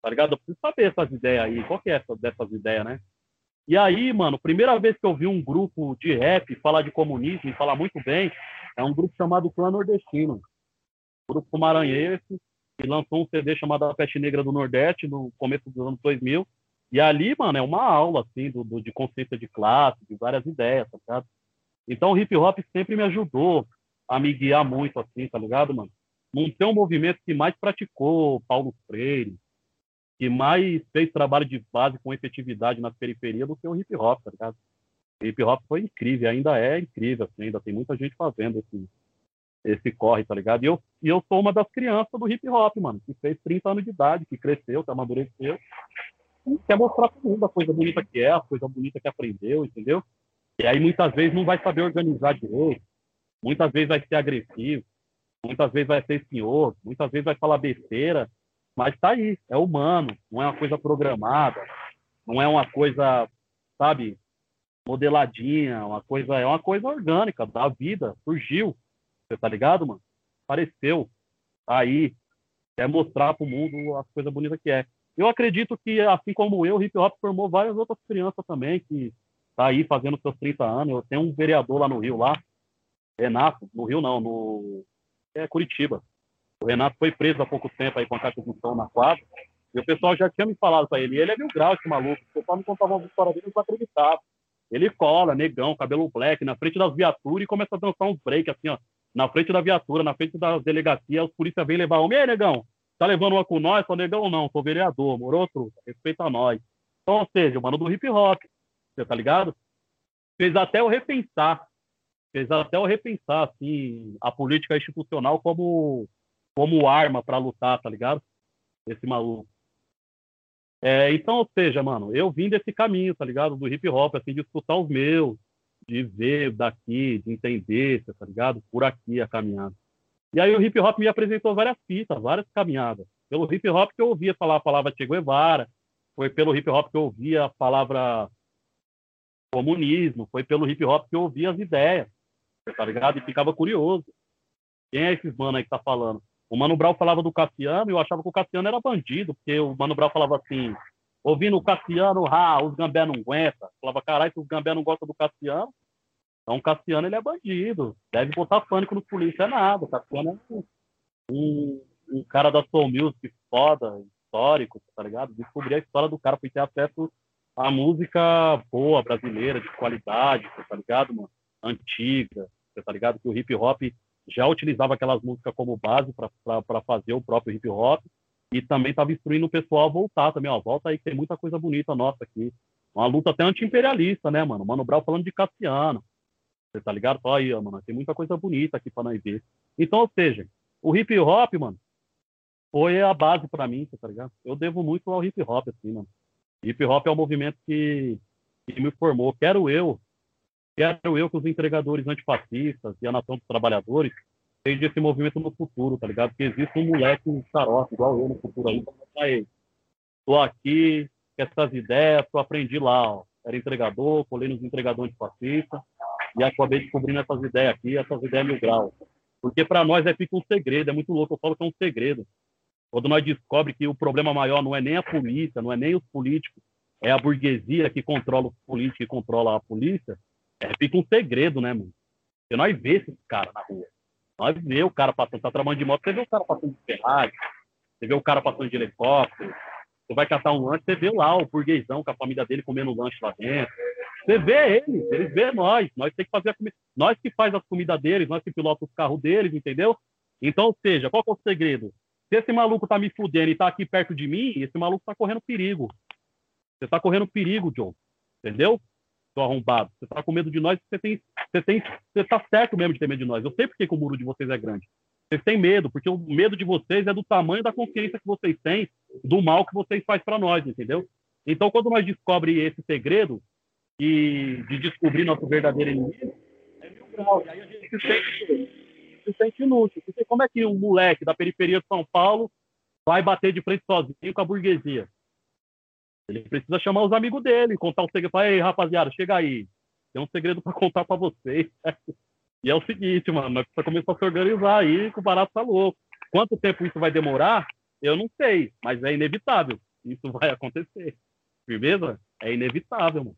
Tá ligado? Eu preciso saber essas ideias aí. Qual que é essa dessas ideias, né? E aí, mano, primeira vez que eu vi um grupo de rap falar de comunismo e falar muito bem, é um grupo chamado Clã Nordestino. Grupo maranhense, que lançou um CD chamado A Peste Negra do Nordeste no começo dos anos 2000. E ali, mano, é uma aula, assim, do, do de consciência de classe, de várias ideias, tá ligado? Então o hip hop sempre me ajudou a me guiar muito, assim, tá ligado, mano? Não tem um movimento que mais praticou Paulo Freire, que mais fez trabalho de base com efetividade na periferia do que o hip hop, tá ligado? Hip hop foi incrível, ainda é incrível, assim, ainda tem muita gente fazendo esse, esse corre, tá ligado? E eu, e eu sou uma das crianças do hip hop, mano, que fez 30 anos de idade, que cresceu, que amadureceu, e quer mostrar pro mundo a coisa bonita que é, a coisa bonita que aprendeu, entendeu? E aí muitas vezes não vai saber organizar direito, muitas vezes vai ser agressivo, muitas vezes vai ser senhor, muitas vezes vai falar besteira, mas tá aí, é humano, não é uma coisa programada, não é uma coisa, sabe, modeladinha, uma coisa, é uma coisa orgânica da vida, surgiu. Você tá ligado, mano? Apareceu. Tá aí. Quer mostrar pro mundo as coisas bonitas que é. Eu acredito que, assim como eu, o hip hop formou várias outras crianças também que tá aí fazendo seus 30 anos. Eu tenho um vereador lá no Rio, lá, Renato, no Rio não, no é Curitiba. O Renato foi preso há pouco tempo aí com a som na quadra. E o pessoal já tinha me falado para ele. E ele é mil grau, esse maluco. O pessoal me contava uma história dele, não acreditava. Ele cola, negão, cabelo black, na frente das viaturas e começa a dançar uns break, assim, ó. Na frente da viatura, na frente das delegacias, os polícia vêm levar homem. E aí, negão? Tá levando uma com nós? Sou negão não? Sou vereador, morou, truta? Respeita nós. Então, ou seja, o mano do hip hop, você tá ligado? Fez até eu repensar. Fez até eu repensar, assim, a política institucional como, como arma para lutar, tá ligado? Esse maluco. É, então, ou seja, mano, eu vim desse caminho, tá ligado? Do hip hop, assim, de escutar os meus, de ver daqui, de entender, tá ligado? Por aqui a caminhada. E aí o hip hop me apresentou várias fitas, várias caminhadas. Pelo hip hop que eu ouvia falar a palavra Che Guevara, foi pelo hip hop que eu ouvia a palavra comunismo, foi pelo hip hop que eu ouvia as ideias, tá ligado? E ficava curioso. Quem é esses mano aí que tá falando? O Mano Brown falava do Cassiano e eu achava que o Cassiano era bandido, porque o Mano Brown falava assim, ouvindo o Cassiano, ah, os gambé não aguenta. Falava, caralho, se os gambé não gostam do Cassiano, então o Cassiano ele é bandido. Deve botar pânico no polícia, é nada. O Cassiano é um, um, cara da Soul Music foda, histórico, tá ligado? Descobrir a história do cara, foi ter acesso à música boa, brasileira, de qualidade, tá ligado, mano? Antiga, tá ligado? Que o hip hop já utilizava aquelas músicas como base para fazer o próprio hip hop e também estava instruindo o pessoal a voltar também, ó, volta aí que tem muita coisa bonita nossa aqui. Uma luta até anti-imperialista, né, mano? Mano Brown falando de Cassiano. Você tá ligado? Só aí, mano, tem muita coisa bonita aqui para nós ver. Então, ou seja, o hip hop, mano, foi a base para mim, tá ligado? Eu devo muito ao hip hop, assim, mano. Hip hop é um movimento que, que me formou. Quero eu Quero eu que os entregadores antifascistas e a nação dos trabalhadores sejam esse movimento no futuro, tá ligado? Que existe um moleque, um xarope, igual eu no futuro aí, pra mostrar ele. Tô aqui, essas ideias, eu aprendi lá, ó. Era entregador, colei nos entregadores antifascistas e acabei descobrindo essas ideias aqui, essas ideias mil graus. Porque para nós é fica um segredo, é muito louco, eu falo que é um segredo. Quando nós descobre que o problema maior não é nem a polícia, não é nem os políticos, é a burguesia que controla os políticos e controla a polícia, é, fica um segredo, né, mano? Porque nós vê esses caras na rua. Nós vê o cara passando, tá trabalhando de moto, você vê o cara passando de Ferrari, você vê o cara passando de helicóptero, você vai catar um lanche, você vê lá o burguesão com a família dele comendo lanche lá dentro. Você vê eles, eles vê nós. Nós tem que fazer a comida. Nós que faz as comidas deles, nós que pilota os carros deles, entendeu? Então, ou seja, qual é o segredo? Se esse maluco tá me fudendo e tá aqui perto de mim, esse maluco tá correndo perigo. Você tá correndo perigo, John. Entendeu? Seu arrombado. Você tá com medo de nós, você tem. Você tem. Você tá certo mesmo de ter medo de nós. Eu sei porque que o muro de vocês é grande. Vocês têm medo, porque o medo de vocês é do tamanho da consciência que vocês têm, do mal que vocês fazem para nós, entendeu? Então, quando nós descobre esse segredo e de descobrir nosso verdadeiro inimigo, é mil graus. Aí a gente se sente, se sente inútil. Porque como é que um moleque da periferia de São Paulo vai bater de frente sozinho com a burguesia? Ele precisa chamar os amigos dele, contar o segredo. Falar, ei, rapaziada, chega aí. Tem um segredo para contar para vocês. E é o seguinte, mano, nós precisamos começar a se organizar aí, que o barato tá louco. Quanto tempo isso vai demorar? Eu não sei, mas é inevitável. Isso vai acontecer. Firmeza? É inevitável, mano.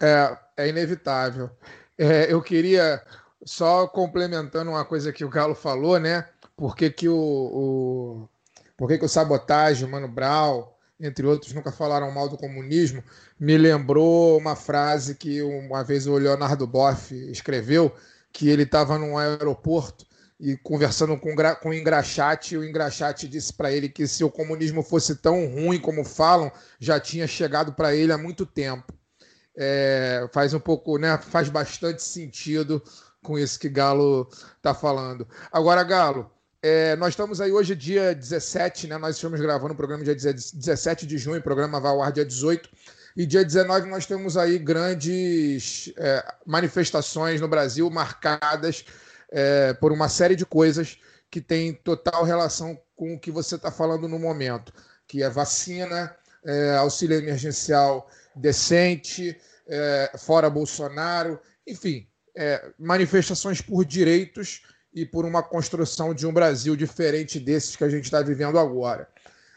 É, é inevitável. É, eu queria, só complementando uma coisa que o Galo falou, né? Por que, que o, o, por que, que o Sabotagem, o Mano Brown, entre outros, nunca falaram mal do comunismo, me lembrou uma frase que uma vez o Leonardo Boff escreveu, que ele estava num aeroporto e conversando com, com o Engraxate, e o Engraxate disse para ele que se o comunismo fosse tão ruim como falam, já tinha chegado para ele há muito tempo. É, faz um pouco, né? Faz bastante sentido com isso que Galo está falando. Agora, Galo, é, nós estamos aí hoje, dia 17, né? Nós estamos gravando o programa dia 17 de junho, o programa vai ao ar dia 18. E dia 19 nós temos aí grandes é, manifestações no Brasil marcadas é, por uma série de coisas que tem total relação com o que você está falando no momento, que é vacina, é, auxílio emergencial decente, é, fora Bolsonaro, enfim, é, manifestações por direitos e por uma construção de um Brasil diferente desses que a gente está vivendo agora.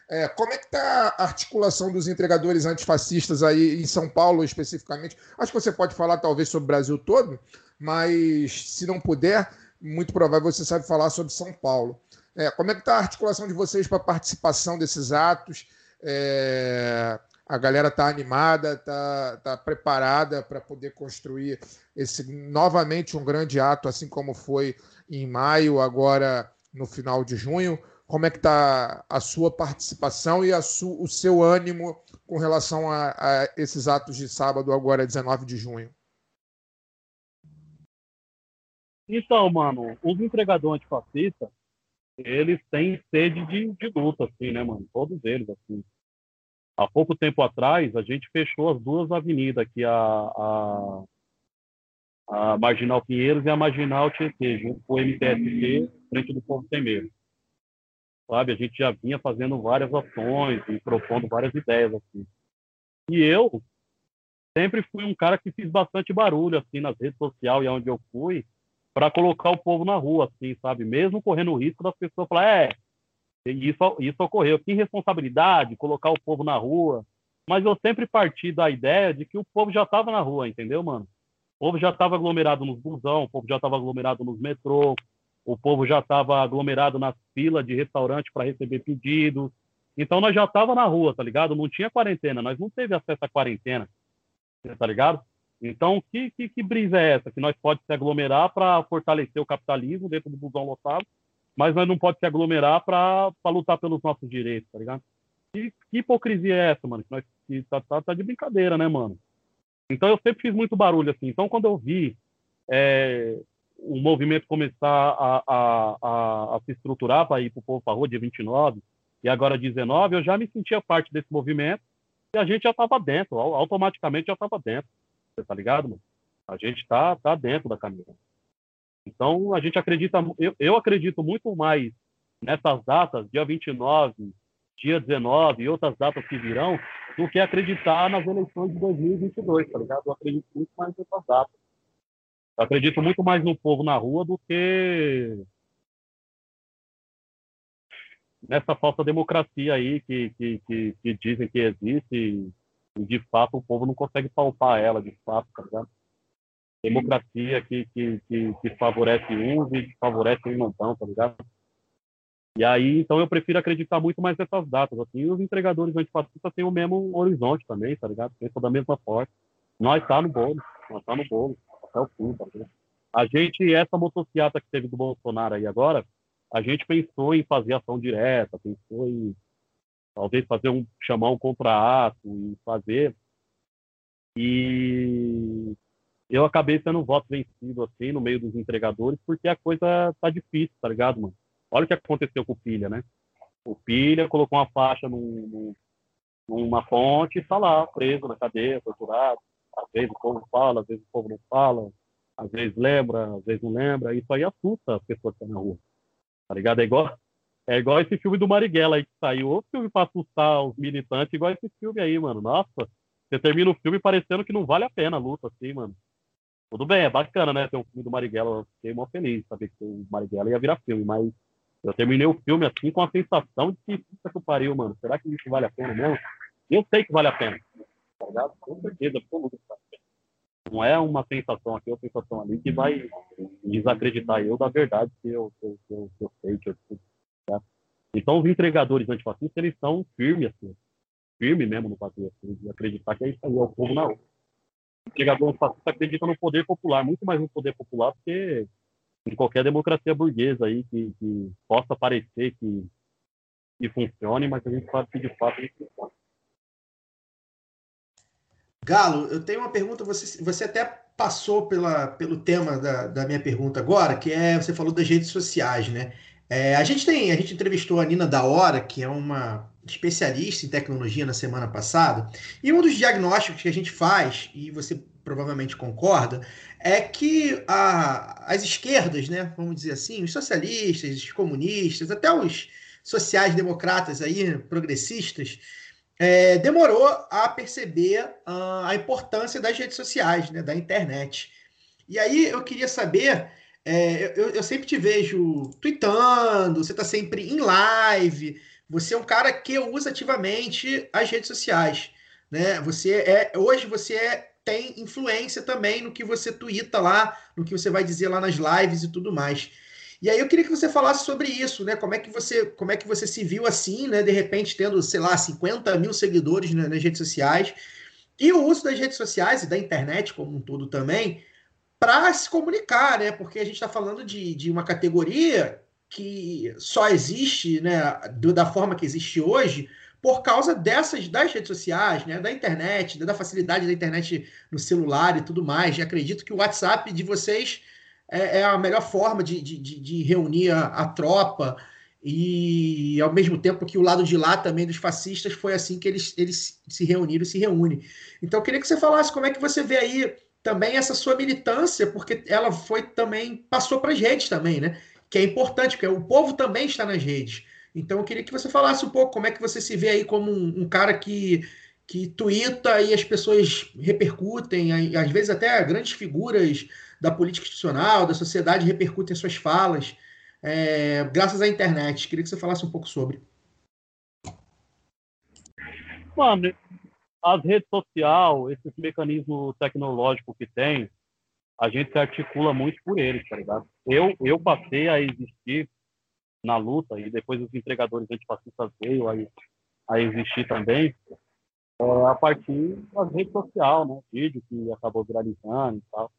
É, como é que está a articulação dos entregadores antifascistas aí em São Paulo especificamente? Acho que você pode falar talvez sobre o Brasil todo, mas se não puder, muito provável você sabe falar sobre São Paulo. É, como é que está a articulação de vocês para a participação desses atos? É, a galera está animada, está tá preparada para poder construir esse novamente um grande ato, assim como foi em maio, agora no final de junho. Como é que está a sua participação e su, o seu ânimo com relação a, a, esses atos de sábado, agora 19 de junho? Então, mano, os entregadores antifascistas, eles têm sede de, de luta, assim, né, mano? Todos eles, assim. Há pouco tempo atrás, a gente fechou as duas avenidas aqui, a, a a Marginal Pinheiros e a Marginal Tietê, junto com o MTST, Frente do Povo Medo. Sabe, a gente já vinha fazendo várias ações e propondo várias ideias, assim. E eu sempre fui um cara que fiz bastante barulho, assim, nas redes sociais e onde eu fui, para colocar o povo na rua, assim, sabe? Mesmo correndo o risco das pessoas falar, é, isso, isso ocorreu. Que responsabilidade colocar o povo na rua. Mas eu sempre parti da ideia de que o povo já estava na rua, entendeu, mano? O povo já estava aglomerado nos busão, o povo já estava aglomerado nos metrô, o povo já estava aglomerado nas filas de restaurante para receber pedidos. Então nós já estava na rua, tá ligado? Não tinha quarentena, nós não teve acesso à quarentena, tá ligado? Então que, que, que brisa é essa? Que nós pode se aglomerar para fortalecer o capitalismo dentro do busão lotado, mas nós não pode se aglomerar para lutar pelos nossos direitos, tá ligado? Que, que hipocrisia é essa, mano? Que nós, que tá, tá, tá de brincadeira, né, mano? Então eu sempre fiz muito barulho assim. Então quando eu vi é, o movimento começar a, a, a, a se estruturar para ir para o povo para rua dia 29 e agora 19, eu já me sentia parte desse movimento e a gente já estava dentro, automaticamente já estava dentro. Tá ligado, mano? A gente está tá dentro da caminhada. Então a gente acredita, eu, eu acredito muito mais nessas datas, dia 29, dia 19 e outras datas que virão, do que acreditar nas eleições de 2022, tá ligado? Eu acredito muito mais nessas datas. Eu acredito muito mais no povo na rua do que nessa falsa democracia aí que, que, que, que dizem que existe e, de fato o povo não consegue palpar ela, de fato, tá ligado? Democracia que, que, que, que favorece uns e favorece um montão, tá ligado? E aí, então, eu prefiro acreditar muito mais nessas datas. Assim, os entregadores antifascistas têm o mesmo horizonte também, tá ligado? Pensam da mesma forma. Nós tá no bolo, nós tá no bolo, até o fim, tá ligado? A gente, essa motocicleta que teve do Bolsonaro aí agora, a gente pensou em fazer ação direta, pensou em talvez fazer um chamar um contrato e fazer e eu acabei sendo um voto vencido assim no meio dos entregadores porque a coisa tá difícil, tá ligado, mano? Olha o que aconteceu com o Pilha, né? O Pilha colocou uma faixa num, num, numa fonte e está lá, preso na cadeia, torturado. Às vezes o povo fala, às vezes o povo não fala, às vezes lembra, às vezes não lembra. Isso aí assusta as pessoas que estão na rua. Tá ligado? É igual, é igual esse filme do Marighella aí que saiu. Outro filme para assustar os militantes, igual esse filme aí, mano. Nossa, você termina o filme parecendo que não vale a pena a luta, assim, mano. Tudo bem, é bacana, né? Ter um filme do Marighella, eu fiquei mó feliz saber que o Marighella ia virar filme, mas eu terminei o filme assim com a sensação de que puta que pariu, mano. Será que isso vale a pena mesmo? Eu sei que vale a pena. Tá ligado? Com certeza, absoluta. Não é uma sensação aqui, é uma sensação ali que vai desacreditar eu da verdade que eu, que eu, que eu, que eu sei, que eu tá? Então, os entregadores antifascistas, eles são firmes, assim, firme mesmo no fazer, assim, de acreditar que é isso aí, é o povo na rua. O entregador antifascista acredita no poder popular, muito mais no poder popular do que em qualquer democracia burguesa aí que, que possa parecer que, que funcione, mas a gente sabe que de fato não. Galo, eu tenho uma pergunta. Você, você até passou pela, pelo tema da, da minha pergunta agora, que é você falou das redes sociais, né? É, a gente tem, a gente entrevistou a Nina da Hora, que é uma especialista em tecnologia na semana passada, e um dos diagnósticos que a gente faz, e você provavelmente concorda, é que a, as esquerdas, né, vamos dizer assim, os socialistas, os comunistas, até os sociais-democratas aí, progressistas, é, demorou a perceber uh, a importância das redes sociais, né, da internet. E aí eu queria saber, é, eu, eu, sempre te vejo tweetando, você está sempre em live, você é um cara que usa ativamente as redes sociais. Né? Você é hoje você é, tem influência também no que você twitta lá, no que você vai dizer lá nas lives e tudo mais. E aí eu queria que você falasse sobre isso, né? Como é que você, como é que você se viu assim, né? De repente tendo, sei lá, 50 mil seguidores né, nas redes sociais e o uso das redes sociais e da internet como um todo também para se comunicar, né? Porque a gente está falando de, de uma categoria que só existe, né? Do, da forma que existe hoje por causa dessas das redes sociais, né, da internet, da facilidade da internet no celular e tudo mais. E acredito que o WhatsApp de vocês é, é a melhor forma de, de, de reunir a, a, tropa e ao mesmo tempo que o lado de lá também dos fascistas foi assim que eles, eles se reuniram e se reúnem. Então eu queria que você falasse como é que você vê aí também essa sua militância, porque ela foi também, passou para as redes também, né? Que é importante, porque o povo também está nas redes. Então eu queria que você falasse um pouco como é que você se vê aí como um, um cara que, que twitta e as pessoas repercutem, às vezes até grandes figuras da política institucional, da sociedade repercutem suas falas, é, graças à internet. Queria que você falasse um pouco sobre. Mano, as redes sociais, esses mecanismos tecnológicos que tem, a gente se articula muito por eles, tá ligado? Eu, eu passei a existir na luta e depois os entregadores antifascistas veio a, a existir também é, a partir das redes sociais, né? Vídeo que acabou viralizando e tal.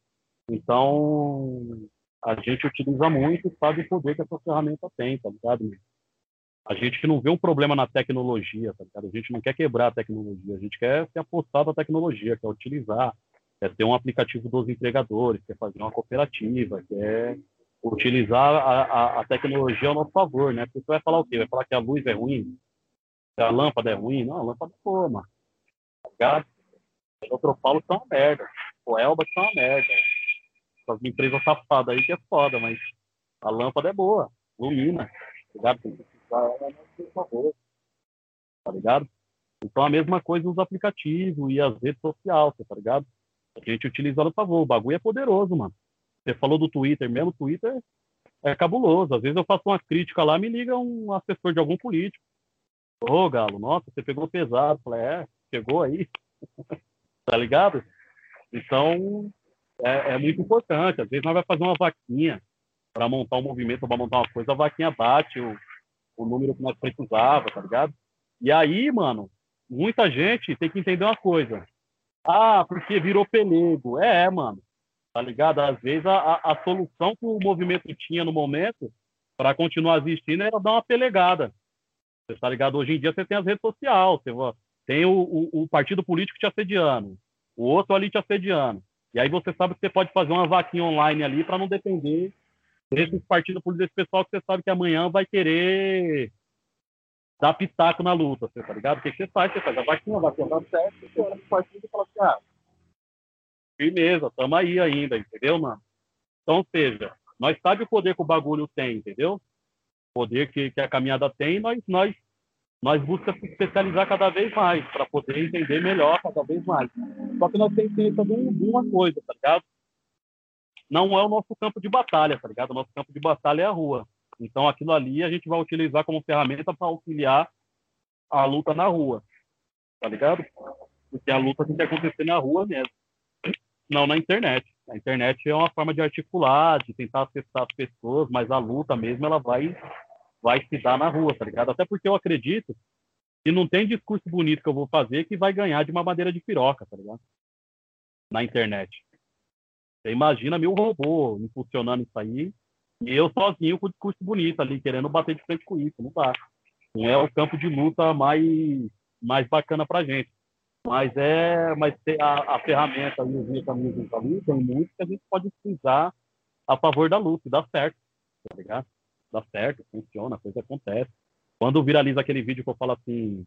Então, a gente utiliza muito sabe o poder que essa ferramenta tem, tá ligado? A gente não vê um problema na tecnologia, tá ligado? A gente não quer quebrar a tecnologia, a gente quer se apostar da tecnologia, quer utilizar, quer ter um aplicativo dos entregadores, quer fazer uma cooperativa, quer utilizar a, a, a tecnologia ao nosso favor, né? Porque você vai falar o quê? Vai falar que a luz é ruim? Que a lâmpada é ruim? Não, a lâmpada é boa, mano. Tá ligado? O Paulo tá uma merda. O Elba tá uma merda essas empresas safadas aí que é foda, mas a lâmpada é boa, ilumina, tá ligado? Precisar, tá ligado? Então a mesma coisa os aplicativos e as redes sociais, tá ligado? A gente utiliza no favor, o bagulho é poderoso, mano. Você falou do Twitter mesmo, o Twitter é cabuloso. Às vezes eu faço uma crítica lá, me liga um assessor de algum político. Ô, Galo, nossa, você pegou pesado. Falei, é, chegou aí. tá ligado? Então, é, é, muito importante. Às vezes nós vai fazer uma vaquinha para montar um movimento, para montar uma coisa, a vaquinha bate o, o número que nós precisava, tá ligado? E aí, mano, muita gente tem que entender uma coisa. Ah, porque virou pelego. É, mano. Tá ligado? Às vezes a, a, a solução que o movimento tinha no momento para continuar existindo era dar uma pelegada. Você tá ligado? Hoje em dia você tem as redes sociais, você tem o, o, o partido político te assediando, o outro ali te assediando. E aí você sabe que você pode fazer uma vaquinha online ali para não depender desses partidos políticos, desse pessoal que você sabe que amanhã vai querer dar pitaco na luta, você tá ligado? O que que você faz? Você faz a vaquinha, a vaquinha dá certo, você olha pro partido e fala assim, ah, firmeza, tamo aí ainda, entendeu, mano? Então, seja, nós sabe o poder que o bagulho tem, entendeu? O poder que, que a caminhada tem, nós, nós, nós buscamos se especializar cada vez mais, para poder entender melhor cada vez mais. Só que nós temos de, um- de uma coisa, tá ligado? Não é o nosso campo de batalha, tá ligado? O nosso campo de batalha é a rua. Então, aquilo ali a gente vai utilizar como ferramenta para auxiliar a luta na rua, tá ligado? Porque a luta tem que acontecer na rua mesmo, não na internet. A internet é uma forma de articular, de tentar acessar as pessoas, mas a luta mesmo ela vai vai se dar na rua, tá ligado? Até porque eu acredito que não tem discurso bonito que eu vou fazer que vai ganhar de uma maneira de piroca, tá ligado? Na internet. Você imagina mil robôs impulsionando isso aí e eu sozinho com o discurso bonito ali, querendo bater de frente com isso. Não dá. Não é o campo de luta mais, mais bacana pra gente. Mas é, mas a, a ferramenta e os mecanismos ali, tem muito que a gente pode utilizar a favor da luta e dá certo, tá ligado? Dá certo, funciona, a coisa acontece. Quando viraliza aquele vídeo que eu falo assim,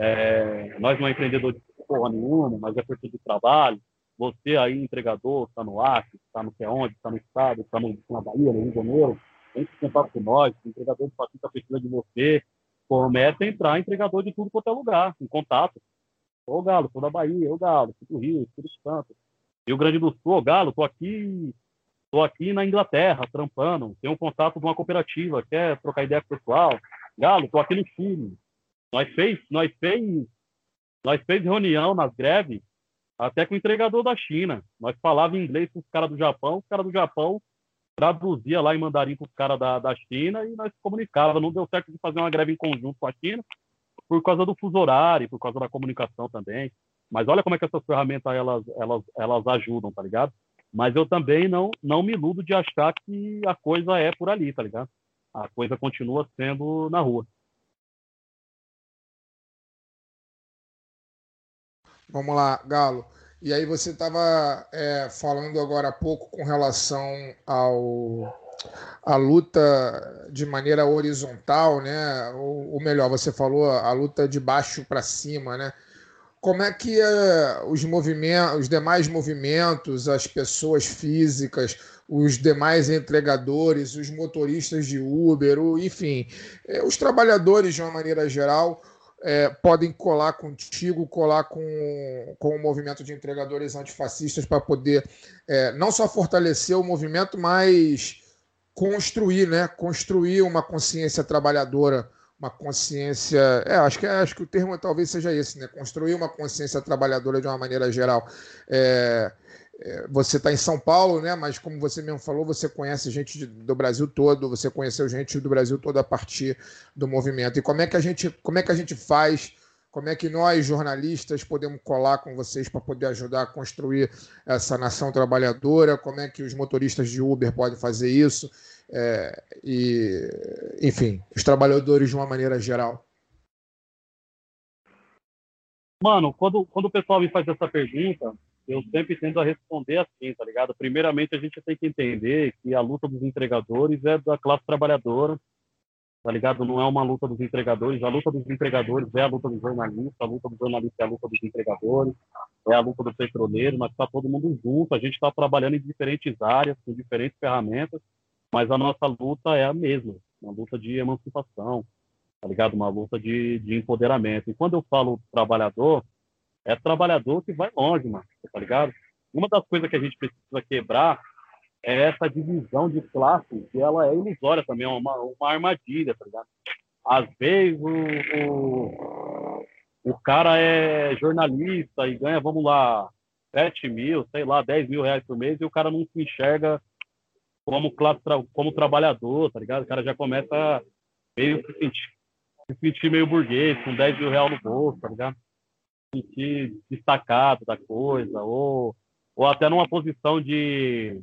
é, nós não é empreendedor de porra nenhuma, mas é força de trabalho, você aí, entregador, está no Acre, está não sei onde, está no estado, está na Bahia, no Rio de Janeiro, tem que contar com nós, o entregador de facilita precisa de você, começa a entrar entregador de tudo quanto é lugar, em contato. Ô Galo, sou da Bahia, ô Galo, sou do Rio, Espírito Santo. Rio Grande do Sul, ô Galo, tô aqui, tô aqui na Inglaterra, trampando, tenho um contato de uma cooperativa, quer trocar ideia pessoal? Galo, tô aqui no Chile. Nós fez, nós fez, nós fez reunião nas greves até com o entregador da China. Nós falava inglês com os caras do Japão, os caras do Japão traduzia lá em mandarim para os caras da, da China e nós comunicava. Não deu certo de fazer uma greve em conjunto com a China por causa do fuso horário, por causa da comunicação também. Mas olha como é que essas ferramentas elas, elas, elas ajudam, tá ligado? Mas eu também não, não me iludo de achar que a coisa é por ali, tá ligado? A coisa continua sendo na rua. Vamos lá, Galo. E aí você estava falando agora há pouco com relação ao a luta de maneira horizontal, né? Ou, ou melhor, você falou a luta de baixo para cima, né? Como é que eh, os movimentos, os demais movimentos, as pessoas físicas, os demais entregadores, os motoristas de Uber, enfim, eh, os trabalhadores de uma maneira geral é, podem colar contigo, colar com, com o movimento de entregadores antifascistas para poder é, não só fortalecer o movimento, mas construir, né? Construir uma consciência trabalhadora, uma consciência. É, acho que acho que o termo talvez seja esse, né? Construir uma consciência trabalhadora de uma maneira geral. É, é, você está em São Paulo, né? Mas como você mesmo falou, você conhece gente do Brasil todo, você conheceu gente do Brasil todo a partir do movimento. E como é que a gente, como é que a gente faz? Como é que nós, jornalistas, podemos colar com vocês para poder ajudar a construir essa nação trabalhadora? Como é que os motoristas de Uber podem fazer isso? É, e, enfim, os trabalhadores de uma maneira geral. Mano, quando, quando o pessoal me faz essa pergunta, eu sempre tento a responder assim, tá ligado? Primeiramente, a gente tem que entender que a luta dos entregadores é da classe trabalhadora, tá ligado? Não é uma luta dos entregadores. A luta dos entregadores é a luta dos jornalistas, a luta dos jornalistas é a luta dos entregadores, é a luta do petroleiro, mas tá todo mundo junto, a gente está trabalhando em diferentes áreas, com diferentes ferramentas, mas a nossa luta é a mesma, uma luta de emancipação, tá ligado? Uma luta de, de empoderamento. E quando eu falo trabalhador, é trabalhador que vai longe, mano, tá ligado? Uma das coisas que a gente precisa quebrar é essa divisão de classe, que ela é ilusória também, é uma, uma armadilha, tá ligado? Às vezes o, o, o cara é jornalista e ganha, vamos lá, 7 mil, sei lá, 10 mil reais por mês, e o cara não se enxerga como classe, como trabalhador, tá ligado? O cara já começa meio se sentir, se sentir meio burguês, com 10 mil reais no bolso, tá ligado? Se sentir destacado da coisa, ou, ou até numa posição de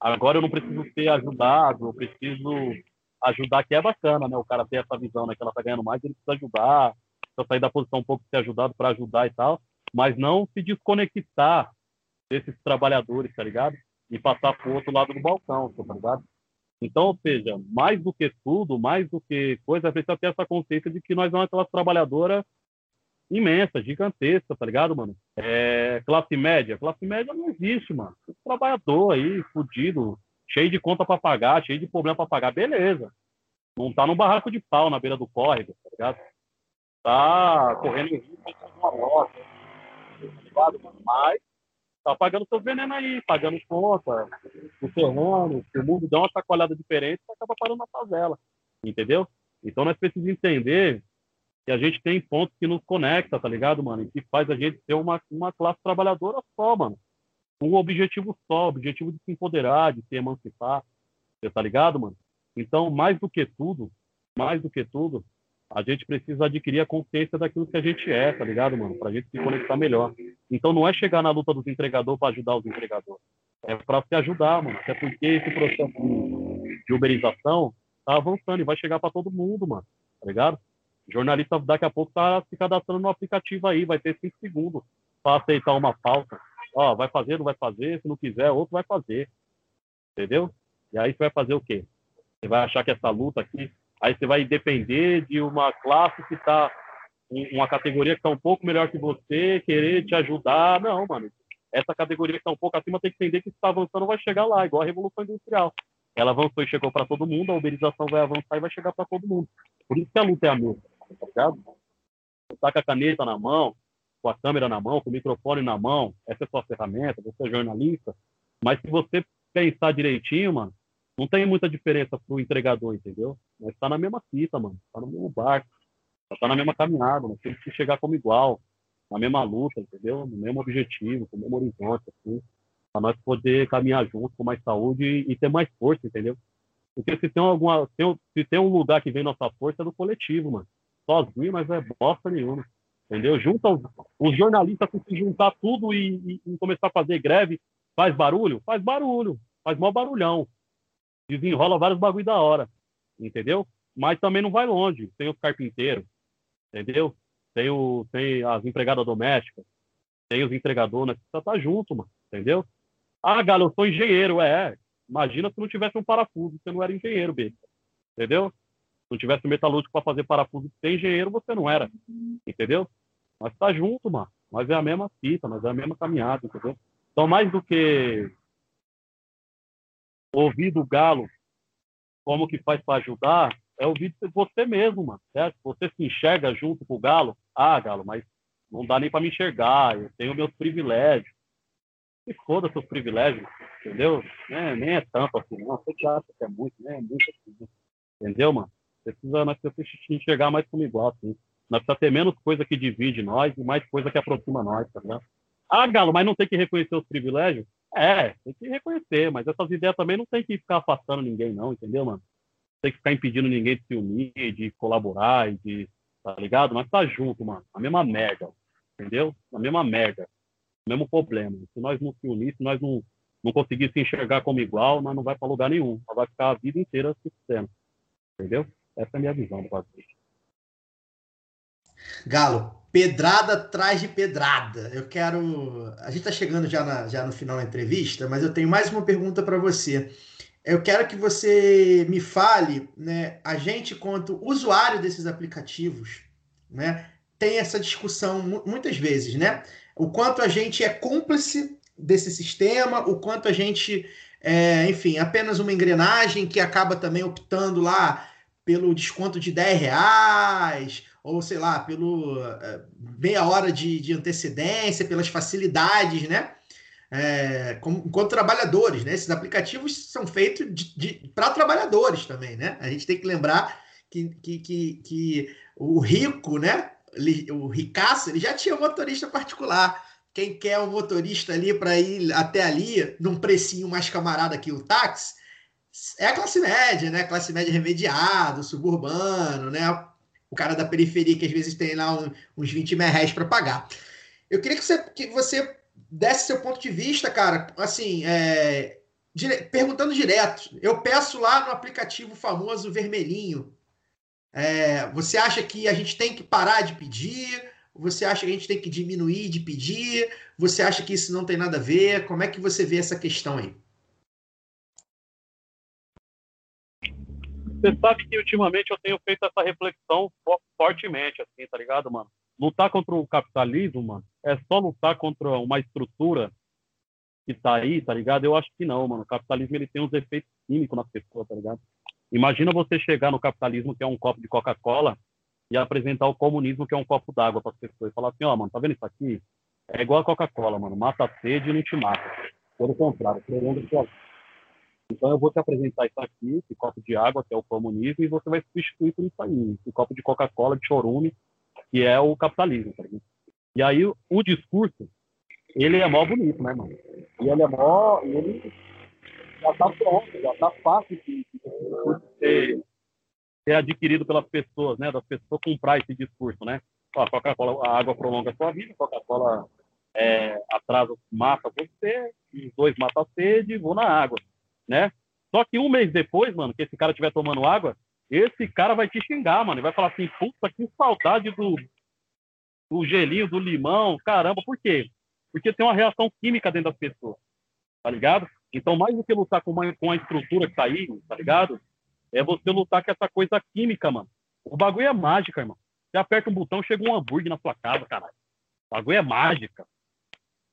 agora eu não preciso ser ajudado, eu preciso ajudar que é bacana, né? O cara ter essa visão, né? Que ela tá ganhando mais, ele precisa ajudar, precisa sair da posição um pouco de ser ajudado para ajudar e tal, mas não se desconectar desses trabalhadores, tá ligado? E passar pro outro lado do balcão, tá ligado? Então, ou seja, mais do que tudo, mais do que coisa, precisa ter essa consciência de que nós somos aquela trabalhadora imensa, gigantesca, tá ligado, mano? É, classe média. Classe média não existe, mano. Trabalhador aí, fudido, cheio de conta para pagar, cheio de problema para pagar, beleza. Não tá num barraco de pau na beira do córrego, tá ligado? Tá correndo risco de uma moto, tá ligado, mano? Mas tá pagando seu veneno aí, pagando conta, encerrando, se o mundo dá uma chacoalhada diferente, você acaba parando na favela, entendeu? Então nós precisamos entender que a gente tem pontos que nos conecta, tá ligado, mano? E que faz a gente ter uma, uma classe trabalhadora só, mano. Um objetivo só, objetivo de se empoderar, de se emancipar, você tá ligado, mano? Então, mais do que tudo, mais do que tudo, a gente precisa adquirir a consciência daquilo que a gente é, tá ligado, mano? Pra gente se conectar melhor. Então não é chegar na luta dos entregadores para ajudar os entregadores. É para se ajudar, mano. Até porque esse processo de uberização tá avançando e vai chegar para todo mundo, mano. Tá ligado? Jornalista daqui a pouco tá se cadastrando no aplicativo aí, vai ter cinco segundos para aceitar uma pauta. Ó, vai fazer, não vai fazer, se não quiser, outro vai fazer. Entendeu? E aí você vai fazer o quê? Você vai achar que essa luta aqui aí você vai depender de uma classe que está uma categoria que está um pouco melhor que você, querer te ajudar. Não, mano. Essa categoria que está um pouco acima tem que entender que se está avançando vai chegar lá, igual a Revolução Industrial. Ela avançou e chegou para todo mundo, a uberização vai avançar e vai chegar para todo mundo. Por isso que a luta é a mesma, tá tá com a caneta na mão, com a câmera na mão, com o microfone na mão, essa é sua ferramenta, você é jornalista. Mas se você pensar direitinho, mano, não tem muita diferença pro entregador, entendeu? Mas tá na mesma fita, mano. Tá no mesmo barco. Tá na mesma caminhada, mano. Tem que chegar como igual. Na mesma luta, entendeu? No mesmo objetivo, com o mesmo horizonte, assim. Pra nós poder caminhar junto com mais saúde e, e ter mais força, entendeu? Porque se tem alguma. Tem, se tem um lugar que vem nossa força é do coletivo, mano. Sozinho, mas é bosta nenhuma. Entendeu? Junta os, jornalistas que se juntar tudo e, e, e começar a fazer greve, faz barulho? Faz barulho. Faz mó barulhão desenrola vários bagulho da hora, entendeu? Mas também não vai longe. Tem os carpinteiros, entendeu? Tem, o, tem as empregadas domésticas, tem os entregadores, né? Estar tá junto, mano, entendeu? Ah, Galo, eu sou engenheiro, é. Imagina se não tivesse um parafuso, você não era engenheiro, bebê. Entendeu? Não tivesse metalúrgico para fazer parafuso ser engenheiro, você não era. Entendeu? Mas tá junto, mano. Mas é a mesma fita, mas é a mesma caminhada, entendeu? Então, mais do que ouvir do Galo como que faz para ajudar, é ouvir você mesmo, mano, certo? Você se enxerga junto com o Galo, ah, Galo, mas não dá nem para me enxergar, eu tenho meus privilégios. E foda seus privilégios, entendeu? É, nem é tanto assim, não. Você acha que é muito, né? É muito assim, entendeu, mano? Precisa, nós precisamos enxergar mais como igual, assim. Nós precisamos ter menos coisa que divide nós e mais coisa que aproxima nós, tá ligado? Ah, Galo, mas não tem que reconhecer os privilégios? É, tem que reconhecer, mas essas ideias também não tem que ficar afastando ninguém, não, entendeu, mano? Tem que ficar impedindo ninguém de se unir, de colaborar, e de. Tá ligado? Mas tá junto, mano. A mesma merda, entendeu? A mesma merda. O mesmo problema. Se nós não se unir, se nós não, não conseguir se enxergar como igual, nós não vai para lugar nenhum. Nós vai ficar a vida inteira se. Entendeu? Essa é a minha visão do. Galo, pedrada atrás de pedrada. Eu quero. A gente está chegando já, na, já no final da entrevista, mas eu tenho mais uma pergunta para você. Eu quero que você me fale, né? A gente, quanto usuário desses aplicativos, né? Tem essa discussão muitas vezes, né? O quanto a gente é cúmplice desse sistema, o quanto a gente é, enfim, apenas uma engrenagem que acaba também optando lá pelo desconto de 10 reais, ou sei lá, pelo uh, meia hora de, de antecedência, pelas facilidades, né? É, como, enquanto trabalhadores, né? Esses aplicativos são feitos para trabalhadores também, né? A gente tem que lembrar que, que, que, que o rico, né? o ricaço, ele já tinha motorista particular. Quem quer um motorista ali para ir até ali, num precinho mais camarada que o táxi, é a classe média, né? Classe média remediado, suburbano, né? o cara da periferia que às vezes tem lá um, uns 20 mil reais para pagar. Eu queria que você, que você desse seu ponto de vista, cara, assim, é, dire- perguntando direto. Eu peço lá no aplicativo famoso vermelhinho. É, você acha que a gente tem que parar de pedir? Você acha que a gente tem que diminuir de pedir? Você acha que isso não tem nada a ver? Como é que você vê essa questão aí? Você sabe que ultimamente eu tenho feito essa reflexão fo- fortemente, assim, tá ligado, mano? Lutar contra o capitalismo, mano, é só lutar contra uma estrutura que tá aí, tá ligado? Eu acho que não, mano. O capitalismo ele tem uns efeitos químicos nas pessoas, tá ligado? Imagina você chegar no capitalismo, que é um copo de Coca-Cola, e apresentar o comunismo, que é um copo d'água para as pessoas. E falar assim, ó, mano, tá vendo isso aqui? É igual a Coca-Cola, mano. Mata a sede e não te mata. Pelo contrário, prolonga a sua. Então eu vou te apresentar isso aqui, esse copo de água, que é o comunismo, e você vai substituir por isso aí, esse copo de Coca-Cola, de chorume, que é o capitalismo, tá? E aí o, discurso, ele é mó bonito, né, mano? E ele é mó, ele já tá pronto, já tá fácil de, ser, ser adquirido pelas pessoas, né? Das pessoas comprar esse discurso, né? Ó, Coca-Cola, a água prolonga a sua vida, Coca-Cola é, atrasa, mata você, os dois matam a sede, vou na água, né? Só que um mês depois, mano, que esse cara estiver tomando água, esse cara vai te xingar, mano, vai falar assim, puta, que saudade do, do gelinho, do limão, caramba, por quê? Porque tem uma reação química dentro das pessoas, tá ligado? Então, mais do que lutar com uma, com a estrutura que tá aí, tá ligado? É você lutar com essa coisa química, mano. O bagulho é mágica, irmão. Você aperta um botão, chega um hambúrguer na sua casa, caralho. O bagulho é mágica.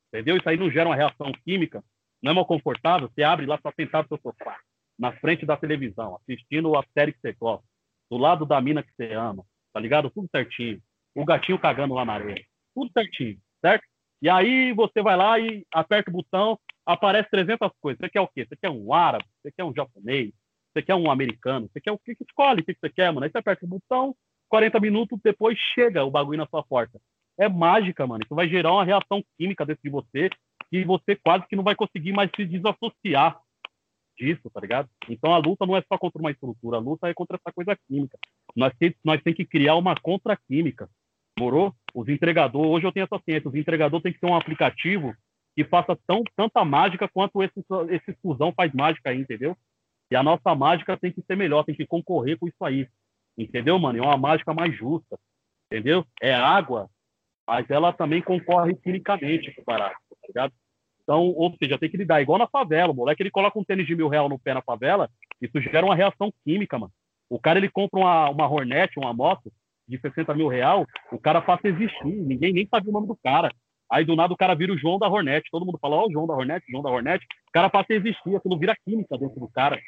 Entendeu? Isso aí não gera uma reação química. Não é mal confortável. Você abre lá, tá sentado no seu sofá, na frente da televisão, assistindo a série que você gosta, do lado da mina que você ama, tá ligado? Tudo certinho. O gatinho cagando lá na areia. Tudo certinho, certo? E aí você vai lá e aperta o botão, aparece 300 coisas. Você quer o quê? Você quer um árabe? Você quer um japonês? Você quer um americano? Você quer o que? Escolhe o que você quer, mano. Aí você aperta o botão, 40 minutos depois chega o bagulho na sua porta. É mágica, mano. Isso vai gerar uma reação química dentro de você que você quase que não vai conseguir mais se desassociar disso, tá ligado? Então a luta não é só contra uma estrutura, a luta é contra essa coisa química. Nós tem, nós tem que criar uma contra-química, morou? Os entregadores, hoje eu tenho essa ciência, os entregadores têm que ter um aplicativo que faça tão, tanta mágica quanto esse, esse fusão faz mágica aí, entendeu? E a nossa mágica tem que ser melhor, tem que concorrer com isso aí. Entendeu, mano? É uma mágica mais justa. Entendeu? É água, mas ela também concorre quimicamente com o barato, tá ligado? Então, ou seja, tem que lidar. Igual na favela, o moleque ele coloca um tênis de mil real no pé na favela, isso gera uma reação química, mano. O cara ele compra uma, uma Hornet, uma moto de 60 mil real, o cara passa a existir, ninguém nem sabe o nome do cara. Aí do nada o cara vira o João da Hornet, todo mundo fala, ó, o João da Hornet, João da Hornet, o cara passa a existir, aquilo vira química dentro do cara.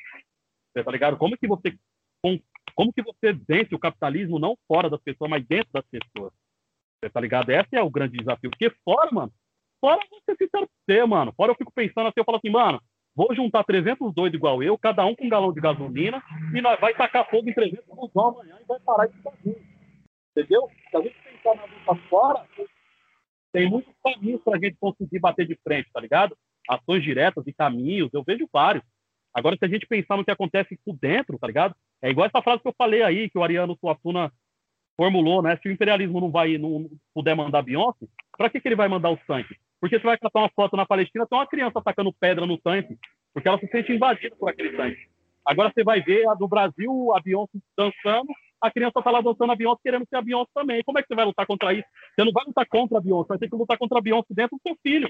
Você tá ligado? Como que você com- como que você vence o capitalismo não fora das pessoas, mas dentro das pessoas? Tá ligado? Esse é o grande desafio. Porque fora, mano, fora você se ser, mano. Fora eu fico pensando assim, eu falo assim, mano, vou juntar 300 doidos igual eu, cada um com um galão de gasolina, e nós vai tacar fogo em 300 busão amanhã e vai parar de fazer. Entendeu? Se a gente pensar na luta fora, tem muitos caminhos pra gente conseguir bater de frente, tá ligado? Ações diretas e caminhos, eu vejo vários. Agora, se a gente pensar no que acontece por dentro, tá ligado? É igual essa frase que eu falei aí, que o Ariano Suassuna formulou, né? Se o imperialismo não vai, não puder mandar Beyoncé, para que, que ele vai mandar o tanque? Porque você vai catar uma foto na Palestina, tem uma criança atacando pedra no tanque, porque ela se sente invadida por aquele tanque. Agora você vai ver a do Brasil, a Beyoncé dançando, a criança tá lá dançando a Beyoncé querendo ser a Beyoncé também. Como é que você vai lutar contra isso? Você não vai lutar contra a Beyoncé, vai ter que lutar contra a Beyoncé dentro do seu filho.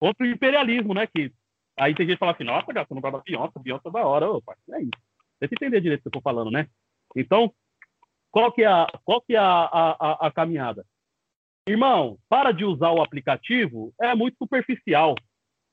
Contra o imperialismo, né? Que aí tem gente que fala assim, nossa, você não gosta da Beyoncé, Beyoncé é da hora. Opa, é isso. Tem que entender direito o que eu tô falando, né? Então, qual que é a, qual que é a, a, a, caminhada? Irmão, para de usar o aplicativo, é muito superficial,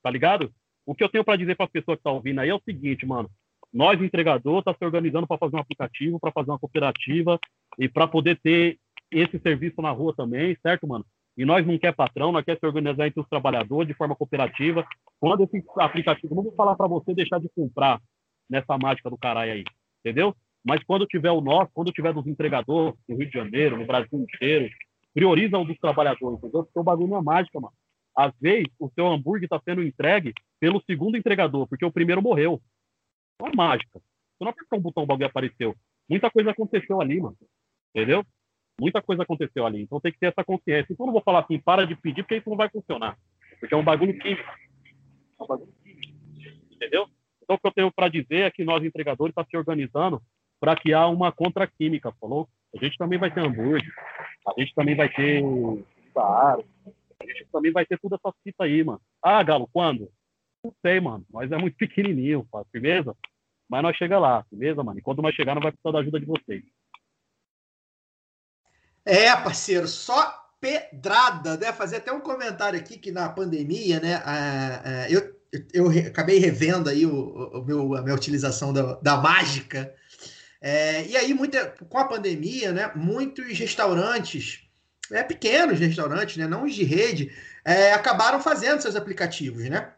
tá ligado? O que eu tenho para dizer para as pessoas que estão ouvindo aí é o seguinte, mano. Nós, entregador, tá se organizando para fazer um aplicativo, para fazer uma cooperativa e para poder ter esse serviço na rua também, certo, mano? E nós não quer patrão, nós quer se organizar entre os trabalhadores de forma cooperativa. Quando esse aplicativo, não vou falar para você deixar de comprar nessa mágica do caralho aí, entendeu? Mas quando tiver o nosso, quando tiver dos entregadores no Rio de Janeiro, no Brasil inteiro, prioriza o dos trabalhadores, entendeu? Porque o bagulho não é mágica, mano. Às vezes, o seu hambúrguer está sendo entregue pelo segundo entregador, porque o primeiro morreu. Não é mágica. Você não apertou um botão, o bagulho apareceu. Muita coisa aconteceu ali, mano. Entendeu? Muita coisa aconteceu ali. Então tem que ter essa consciência. Então eu não vou falar assim, para de pedir, porque isso não vai funcionar. Porque é um bagulho químico. É um bagulho químico. Entendeu? Então, o que eu tenho para dizer é que nós, entregadores, estamos tá se organizando para criar uma contra-química, falou? A gente também vai ter hambúrguer, a gente também vai ter Saara, a gente também vai ter tudo essa fita aí, mano. Ah, Galo, quando? Não sei, mano. Nós é muito pequenininho, pá, firmeza? Mas nós chega lá, beleza, mano? E quando nós chegar, não vai precisar da ajuda de vocês. É, parceiro, só pedrada, né? Fazer até um comentário aqui que na pandemia, né? a- a- eu, eu re- acabei revendo aí o, o meu, a minha utilização da, da mágica. É, e aí, muita, com a pandemia, né? Muitos restaurantes, é, pequenos restaurantes, né? Não os de rede, é, acabaram fazendo seus aplicativos, né?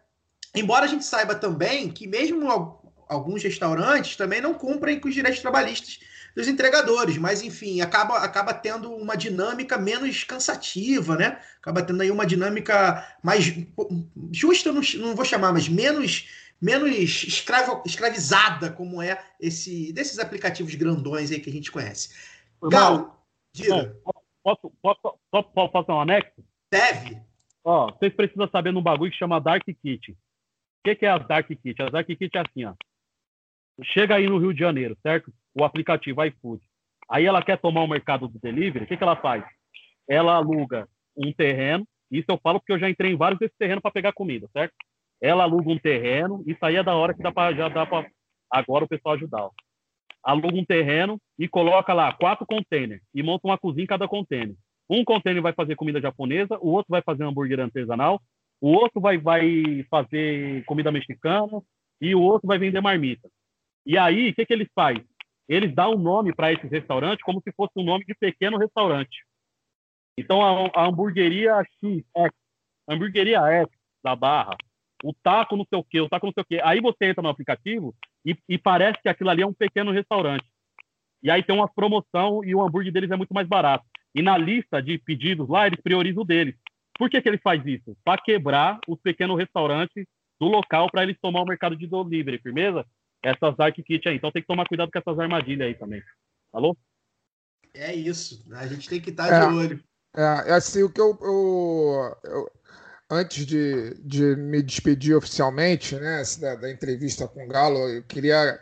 Embora a gente saiba também que mesmo al- alguns restaurantes também não cumprem com os direitos trabalhistas dos entregadores, mas enfim, acaba, acaba tendo uma dinâmica menos cansativa, né? Acaba tendo aí uma dinâmica mais justa, não, não vou chamar, mas menos menos escravo, escravizada como é esse desses aplicativos grandões aí que a gente conhece. Galo, diga, Posso, posso, só posso fazer um anexo? deve. Ó, vocês precisam saber num bagulho que chama Dark Kitchen. O que, que é as Dark Kitchen? As Dark Kitchen é assim, ó. Chega aí no Rio de Janeiro, certo? O aplicativo iFood. Aí ela quer tomar o mercado do delivery, o que, que ela faz? Ela aluga um terreno, isso eu falo porque eu já entrei em vários desses terrenos para pegar comida, certo? Ela aluga um terreno, isso aí é da hora que dá pra, já dá para agora o pessoal ajudar. ó. Aluga um terreno e coloca lá quatro containers e monta uma cozinha em cada container. Um container vai fazer comida japonesa, o outro vai fazer hambúrguer artesanal, o outro vai, vai fazer comida mexicana e o outro vai vender marmita. E aí, o que, que eles fazem? Eles dão um nome para esses restaurantes como se fosse um nome de pequeno restaurante. Então, a, a hamburgueria X, X, hamburgueria X da Barra, o taco não sei o quê, o taco não sei o quê. Aí você entra no aplicativo e, e parece que aquilo ali é um pequeno restaurante. E aí tem uma promoção e o hambúrguer deles é muito mais barato. E na lista de pedidos lá, eles priorizam o deles. Por que, que ele faz isso? Para quebrar os pequenos restaurantes do local para eles tomar o mercado de delivery, firmeza? Essas dark kit aí. Então tem que tomar cuidado com essas armadilhas aí também. Alô? É isso. A gente tem que estar É. de olho. É, é assim, o que eu, eu- eu- antes de, de me despedir oficialmente, né, assim, da, da entrevista com o Galo, eu queria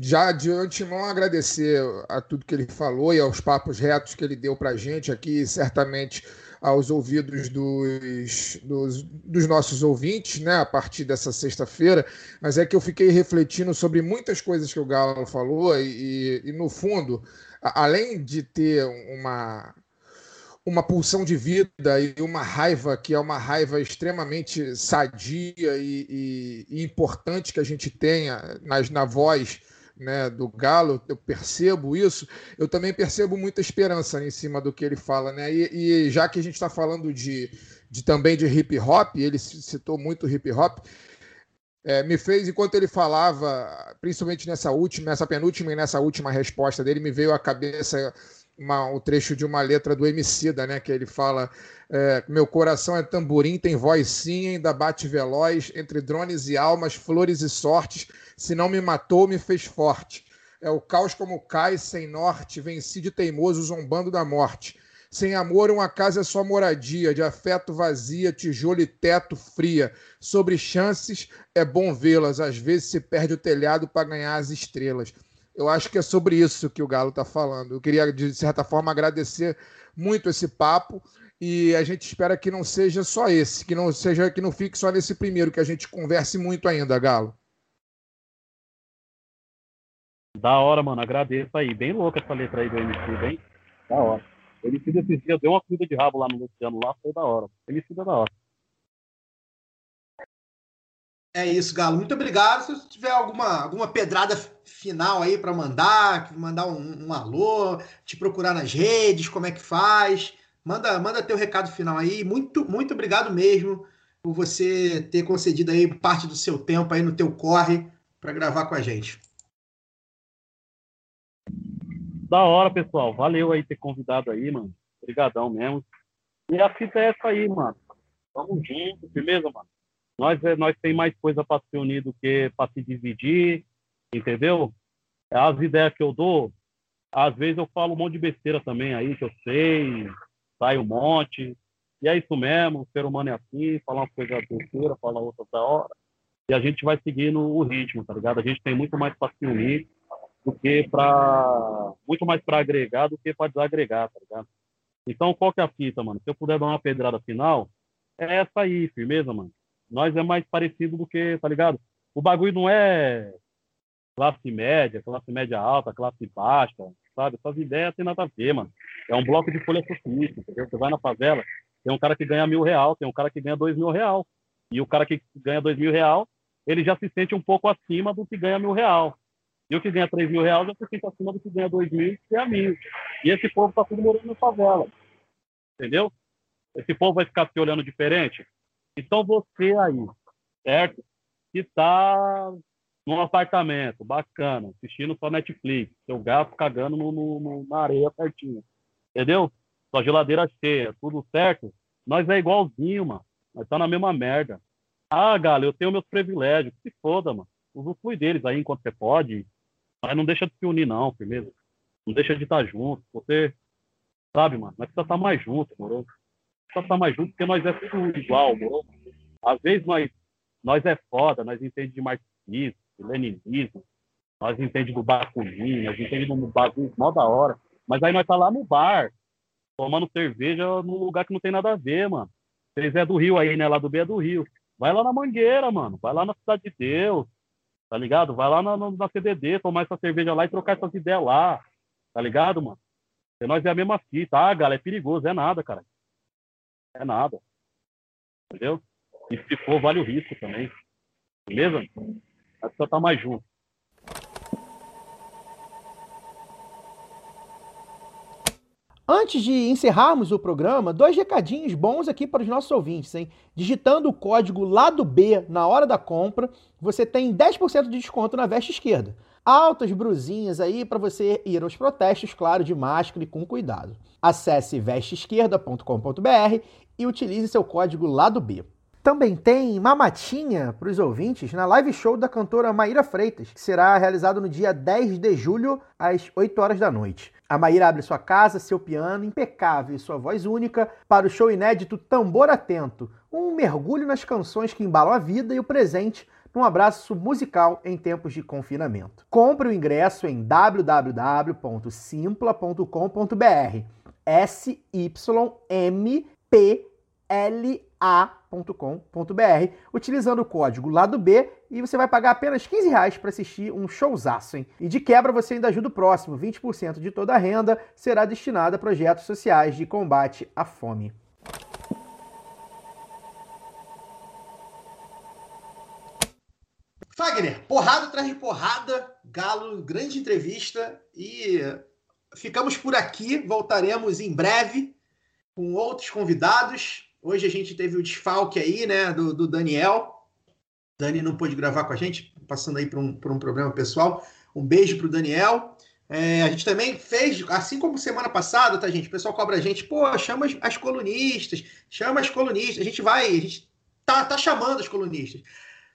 já de antemão agradecer a tudo que ele falou e aos papos retos que ele deu para gente aqui, certamente aos ouvidos dos, dos, dos nossos ouvintes, né, a partir dessa sexta-feira, mas é que eu fiquei refletindo sobre muitas coisas que o Galo falou e, e no fundo, a- além de ter uma uma pulsão de vida e uma raiva que é uma raiva extremamente sadia e, e- e importante que a gente tenha nas, na voz né, do Galo, eu percebo isso, eu também percebo muita esperança em cima do que ele fala, né? E, e já que a gente está falando de, de também de hip hop, ele citou muito hip hop, é, me fez, enquanto ele falava, principalmente nessa última, nessa penúltima e nessa última resposta dele, me veio à cabeça uma, um trecho de uma letra do Emicida, né? Que ele fala: é, Meu coração é tamborim, tem voz sim, ainda bate veloz, entre drones e almas, flores e sortes. Se não me matou, me fez forte. É o caos como cai, sem norte, venci de teimoso, zombando da morte. Sem amor, uma casa é só moradia, de afeto vazia, tijolo e teto fria. Sobre chances, é bom vê-las, às vezes se perde o telhado para ganhar as estrelas. Eu acho que é sobre isso que o Galo está falando. Eu queria, de certa forma, agradecer muito esse papo e a gente espera que não seja só esse, que não seja que não fique só nesse primeiro, que a gente converse muito ainda, Galo. Da hora, mano. Agradeço aí. Bem louca essa letra aí do MC, bem da hora. O MC desses dias deu uma comida de rabo lá no Luciano, lá foi da hora. MC da hora. É isso, Galo. Muito obrigado. Se tiver alguma, alguma pedrada final aí para mandar, mandar um, um alô, te procurar nas redes, como é que faz, manda, manda teu recado final aí. Muito, muito obrigado mesmo por você ter concedido aí parte do seu tempo aí no teu corre para gravar com a gente. Da hora, pessoal. Valeu aí ter convidado aí, mano. Obrigadão mesmo. E a fita é essa aí, mano. Tamo junto, beleza, mano? Nós, é- nós tem mais coisa pra se unir do que pra se dividir, entendeu? As ideias que eu dou, às vezes eu falo um monte de besteira também aí, que eu sei, sai um monte. E é isso mesmo, o ser humano é assim, fala uma coisa besteira, fala outra da hora. e a gente vai seguindo o ritmo, tá ligado? A gente tem muito mais para se unir do que para muito mais para agregar do que para desagregar, tá ligado? Então, qual que é a fita, mano? Se eu puder dar uma pedrada final, é essa aí, firmeza, mano. Nós é mais parecido do que, tá ligado? O bagulho não é classe média, classe média alta, classe baixa, sabe? Essas ideias tem nada a ver, mano. É um bloco de folha socialista, entendeu? Você vai na favela, tem um cara que ganha mil real, tem um cara que ganha dois mil real. E o cara que ganha dois mil real, ele já se sente um pouco acima do que ganha mil real. E o que ganha três mil reais já se sente acima do que ganha dois mil e ganha mil. E esse povo tá tudo morando na favela. Entendeu? Esse povo vai ficar se olhando diferente. Então você aí, certo? Que tá num apartamento bacana, assistindo só Netflix, seu gato cagando no, no, na areia pertinho. Entendeu? Sua geladeira cheia, tudo certo. Nós é igualzinho, mano. Nós tá na mesma merda. Ah, galera, eu tenho meus privilégios. Se foda, mano. Usufrui deles aí enquanto você pode. Mas não deixa de se unir, não, firmeza. Não deixa de estar junto. Você, sabe, mano, nós precisamos estar mais juntos, moro? Precisa estar mais juntos porque nós é tudo igual, moro? Às vezes nós, nós é foda, nós entendemos de marxismo, de leninismo, nós entendemos do Bakunin, nós entendemos do bagulho mó da hora. Mas aí nós tá lá no bar, tomando cerveja num lugar que não tem nada a ver, mano. Vocês é do Rio aí, né? Lá do B é do Rio. Vai lá na Mangueira, mano. Vai lá na Cidade de Deus. Tá ligado? Vai lá na, na CDD, tomar essa cerveja lá e trocar essas ideias lá. Tá ligado, mano? E nós é a mesma fita. Ah, galera, é perigoso. É nada, cara. É nada. Entendeu? E se for, vale o risco também. Beleza? Mas só tá mais junto. Antes de encerrarmos o programa, dois recadinhos bons aqui para os nossos ouvintes, hein? Digitando o código lado B na hora da compra, você tem 10% de desconto na veste esquerda. Altas brusinhas aí para você ir aos protestos, claro, de máscara e com cuidado. Acesse vesteesquerda.com.br e utilize seu código lado B. Também tem mamatinha para os ouvintes na live show da cantora Maíra Freitas, que será realizado no dia 10 de julho, às 8 horas da noite. A Maíra abre sua casa, seu piano impecável e sua voz única para o show inédito Tambor Atento, um mergulho nas canções que embalam a vida e o presente num abraço musical em tempos de confinamento. Compre o ingresso em www.simpla.com.br. S Y M P L A.com.br, utilizando o código lado B e você vai pagar apenas 15 reais para assistir um showzaço, hein? E de quebra você ainda ajuda o próximo, 20% de toda a renda será destinada a projetos sociais de combate à fome. Fagner, porrada atrás de porrada, Galo, grande entrevista e ficamos por aqui. Voltaremos em breve com outros convidados. Hoje a gente teve o desfalque aí, né, do, do Daniel. Dani não pôde gravar com a gente, passando aí por um, por um problema pessoal. Um beijo pro Daniel. É, a gente também fez, assim como semana passada, tá, gente? O pessoal cobra a gente, pô, chama as, as colunistas, chama as colunistas. A gente vai, a gente tá, tá chamando as colunistas.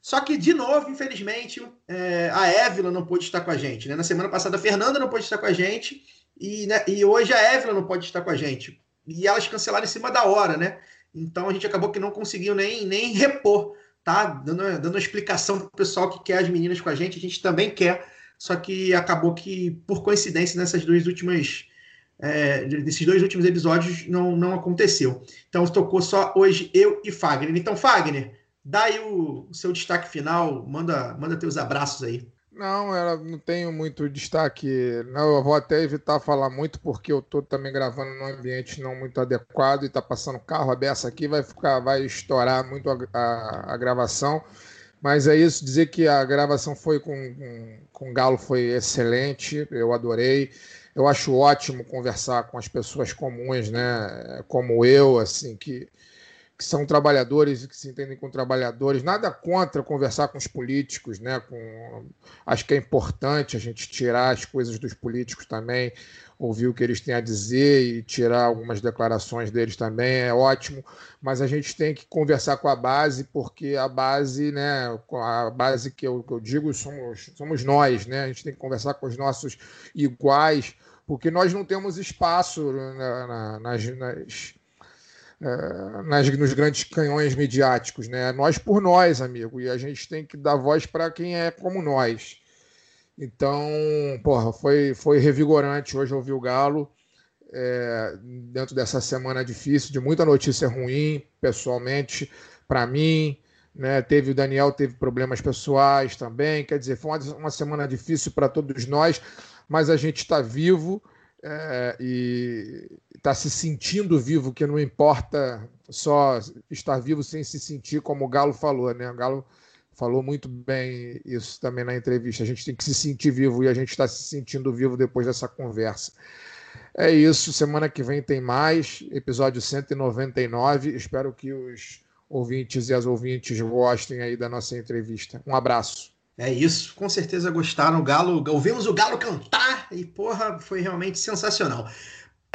Só que, de novo, infelizmente, é, a Évila não pôde estar com a gente. Né? Na semana passada, a Fernanda não pôde estar com a gente. E, né, e hoje a Évila não pode estar com a gente. E elas cancelaram em cima da hora, né? Então a gente acabou que não conseguiu nem, nem repor, tá? Dando, dando uma explicação para o pessoal que quer as meninas com a gente, a gente também quer. Só que acabou que, por coincidência, nessas duas últimas. É, dois últimos episódios não, não aconteceu. Então tocou só hoje eu e Fagner. Então, Fagner, Dá aí o, o seu destaque final, manda, manda teus abraços aí. Não, ela não tenho muito destaque. Não, eu vou até evitar falar muito porque eu estou também gravando num ambiente não muito adequado e está passando carro aberto aqui, vai ficar, vai estourar muito a, a, a, gravação. Mas é isso, dizer que a gravação foi com, com, com Galo foi excelente, eu adorei. Eu acho ótimo conversar com as pessoas comuns, né? Como eu, assim, que que são trabalhadores e que se entendem com trabalhadores. Nada contra conversar com os políticos, né? Com... Acho que é importante a gente tirar as coisas dos políticos também, ouvir o que eles têm a dizer e tirar algumas declarações deles também, é ótimo. Mas a gente tem que conversar com a base, porque a base, né? A base que eu, que eu digo somos, somos nós, né? A gente tem que conversar com os nossos iguais, porque nós não temos espaço na, na, nas, nas nas, nos grandes canhões midiáticos, né? Nós por nós, amigo, e a gente tem que dar voz para quem é como nós. Então, porra, foi, foi revigorante hoje ouvir o Galo é, dentro dessa semana difícil, de muita notícia ruim, pessoalmente, para mim. Né? Teve o Daniel, teve problemas pessoais também. Quer dizer, foi uma, uma semana difícil para todos nós, mas a gente está vivo é, e está se sentindo vivo, que não importa só estar vivo sem se sentir, como o Galo falou, né? O Galo falou muito bem isso também na entrevista. A gente tem que se sentir vivo e a gente está se sentindo vivo depois dessa conversa. É isso. Semana que vem tem mais. Episódio 199. Espero que os ouvintes e as ouvintes gostem aí da nossa entrevista. Um abraço. É isso, com certeza gostaram. O Galo, ouvimos o Galo cantar e, porra, foi realmente sensacional.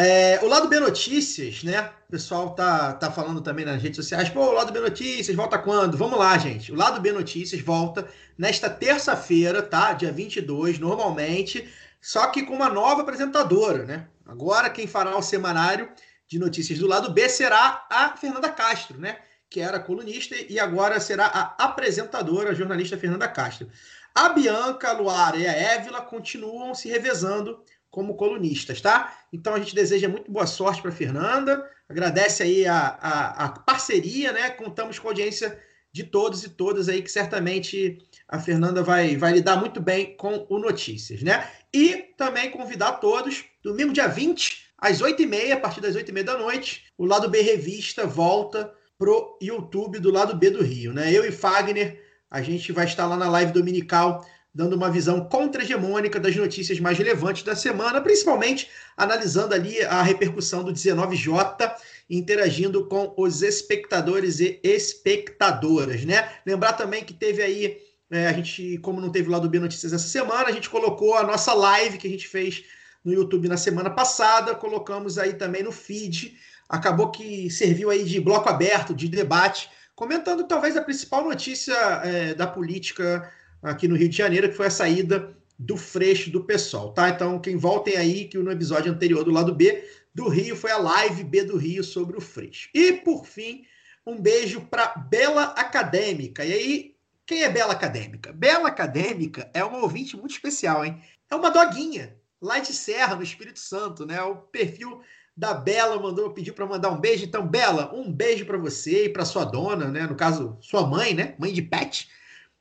É, o lado B Notícias, né? O pessoal tá, tá falando também nas redes sociais. Pô, o lado B Notícias volta quando? Vamos lá, gente. O lado B Notícias volta nesta terça-feira, tá? Dia 22, normalmente, só que com uma nova apresentadora, né? Agora quem fará o semanário de notícias do lado B será a Fernanda Castro, né? Que era colunista e agora será a apresentadora, a jornalista Fernanda Castro. A Bianca, a Luara e a Évila continuam se revezando como colunistas, tá? Então a gente deseja muito boa sorte para Fernanda, agradece aí a, a, a, parceria, né? Contamos com a audiência de todos e todas aí, que certamente a Fernanda vai, vai lidar muito bem com o Notícias, né? E também convidar todos, domingo dia 20, às 8h30, a partir das 8h30 da noite, o Lado B Revista volta pro YouTube do Lado B do Rio, né? Eu e Fagner, a gente vai estar lá na live dominical dando uma visão contra-hegemônica das notícias mais relevantes da semana, principalmente analisando ali a repercussão do 19J, interagindo com os espectadores e espectadoras, né? Lembrar também que teve aí, é, a gente, como não teve lá do B Notícias essa semana, a gente colocou a nossa live que a gente fez no YouTube na semana passada, colocamos aí também no feed, acabou que serviu aí de bloco aberto, de debate, comentando talvez a principal notícia é, da política aqui no Rio de Janeiro, que foi a saída do Freixo do pessoal, tá? Então, quem voltem aí, que no episódio anterior do lado B do Rio foi a live B do Rio sobre o Freixo. E, por fim, um beijo para Bela Acadêmica. E aí, quem é Bela Acadêmica? Bela Acadêmica é uma ouvinte muito especial, hein? É uma doguinha, lá de Serra, no Espírito Santo, né? O perfil da Bela mandou pediu para mandar um beijo. Então, Bela, um beijo para você e para sua dona, né? No caso, sua mãe, né? Mãe de pet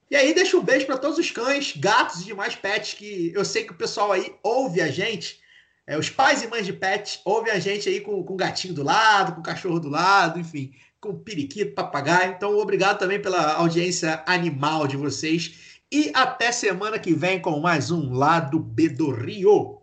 e aí deixa um beijo para todos os cães, gatos e demais pets que eu sei que o pessoal aí ouve a gente. É, os pais e mães de pets ouvem a gente aí com, com o gatinho do lado, com o cachorro do lado, enfim, com o periquito, papagaio. Então, obrigado também pela audiência animal de vocês. E até semana que vem com mais um Lado B do Rio.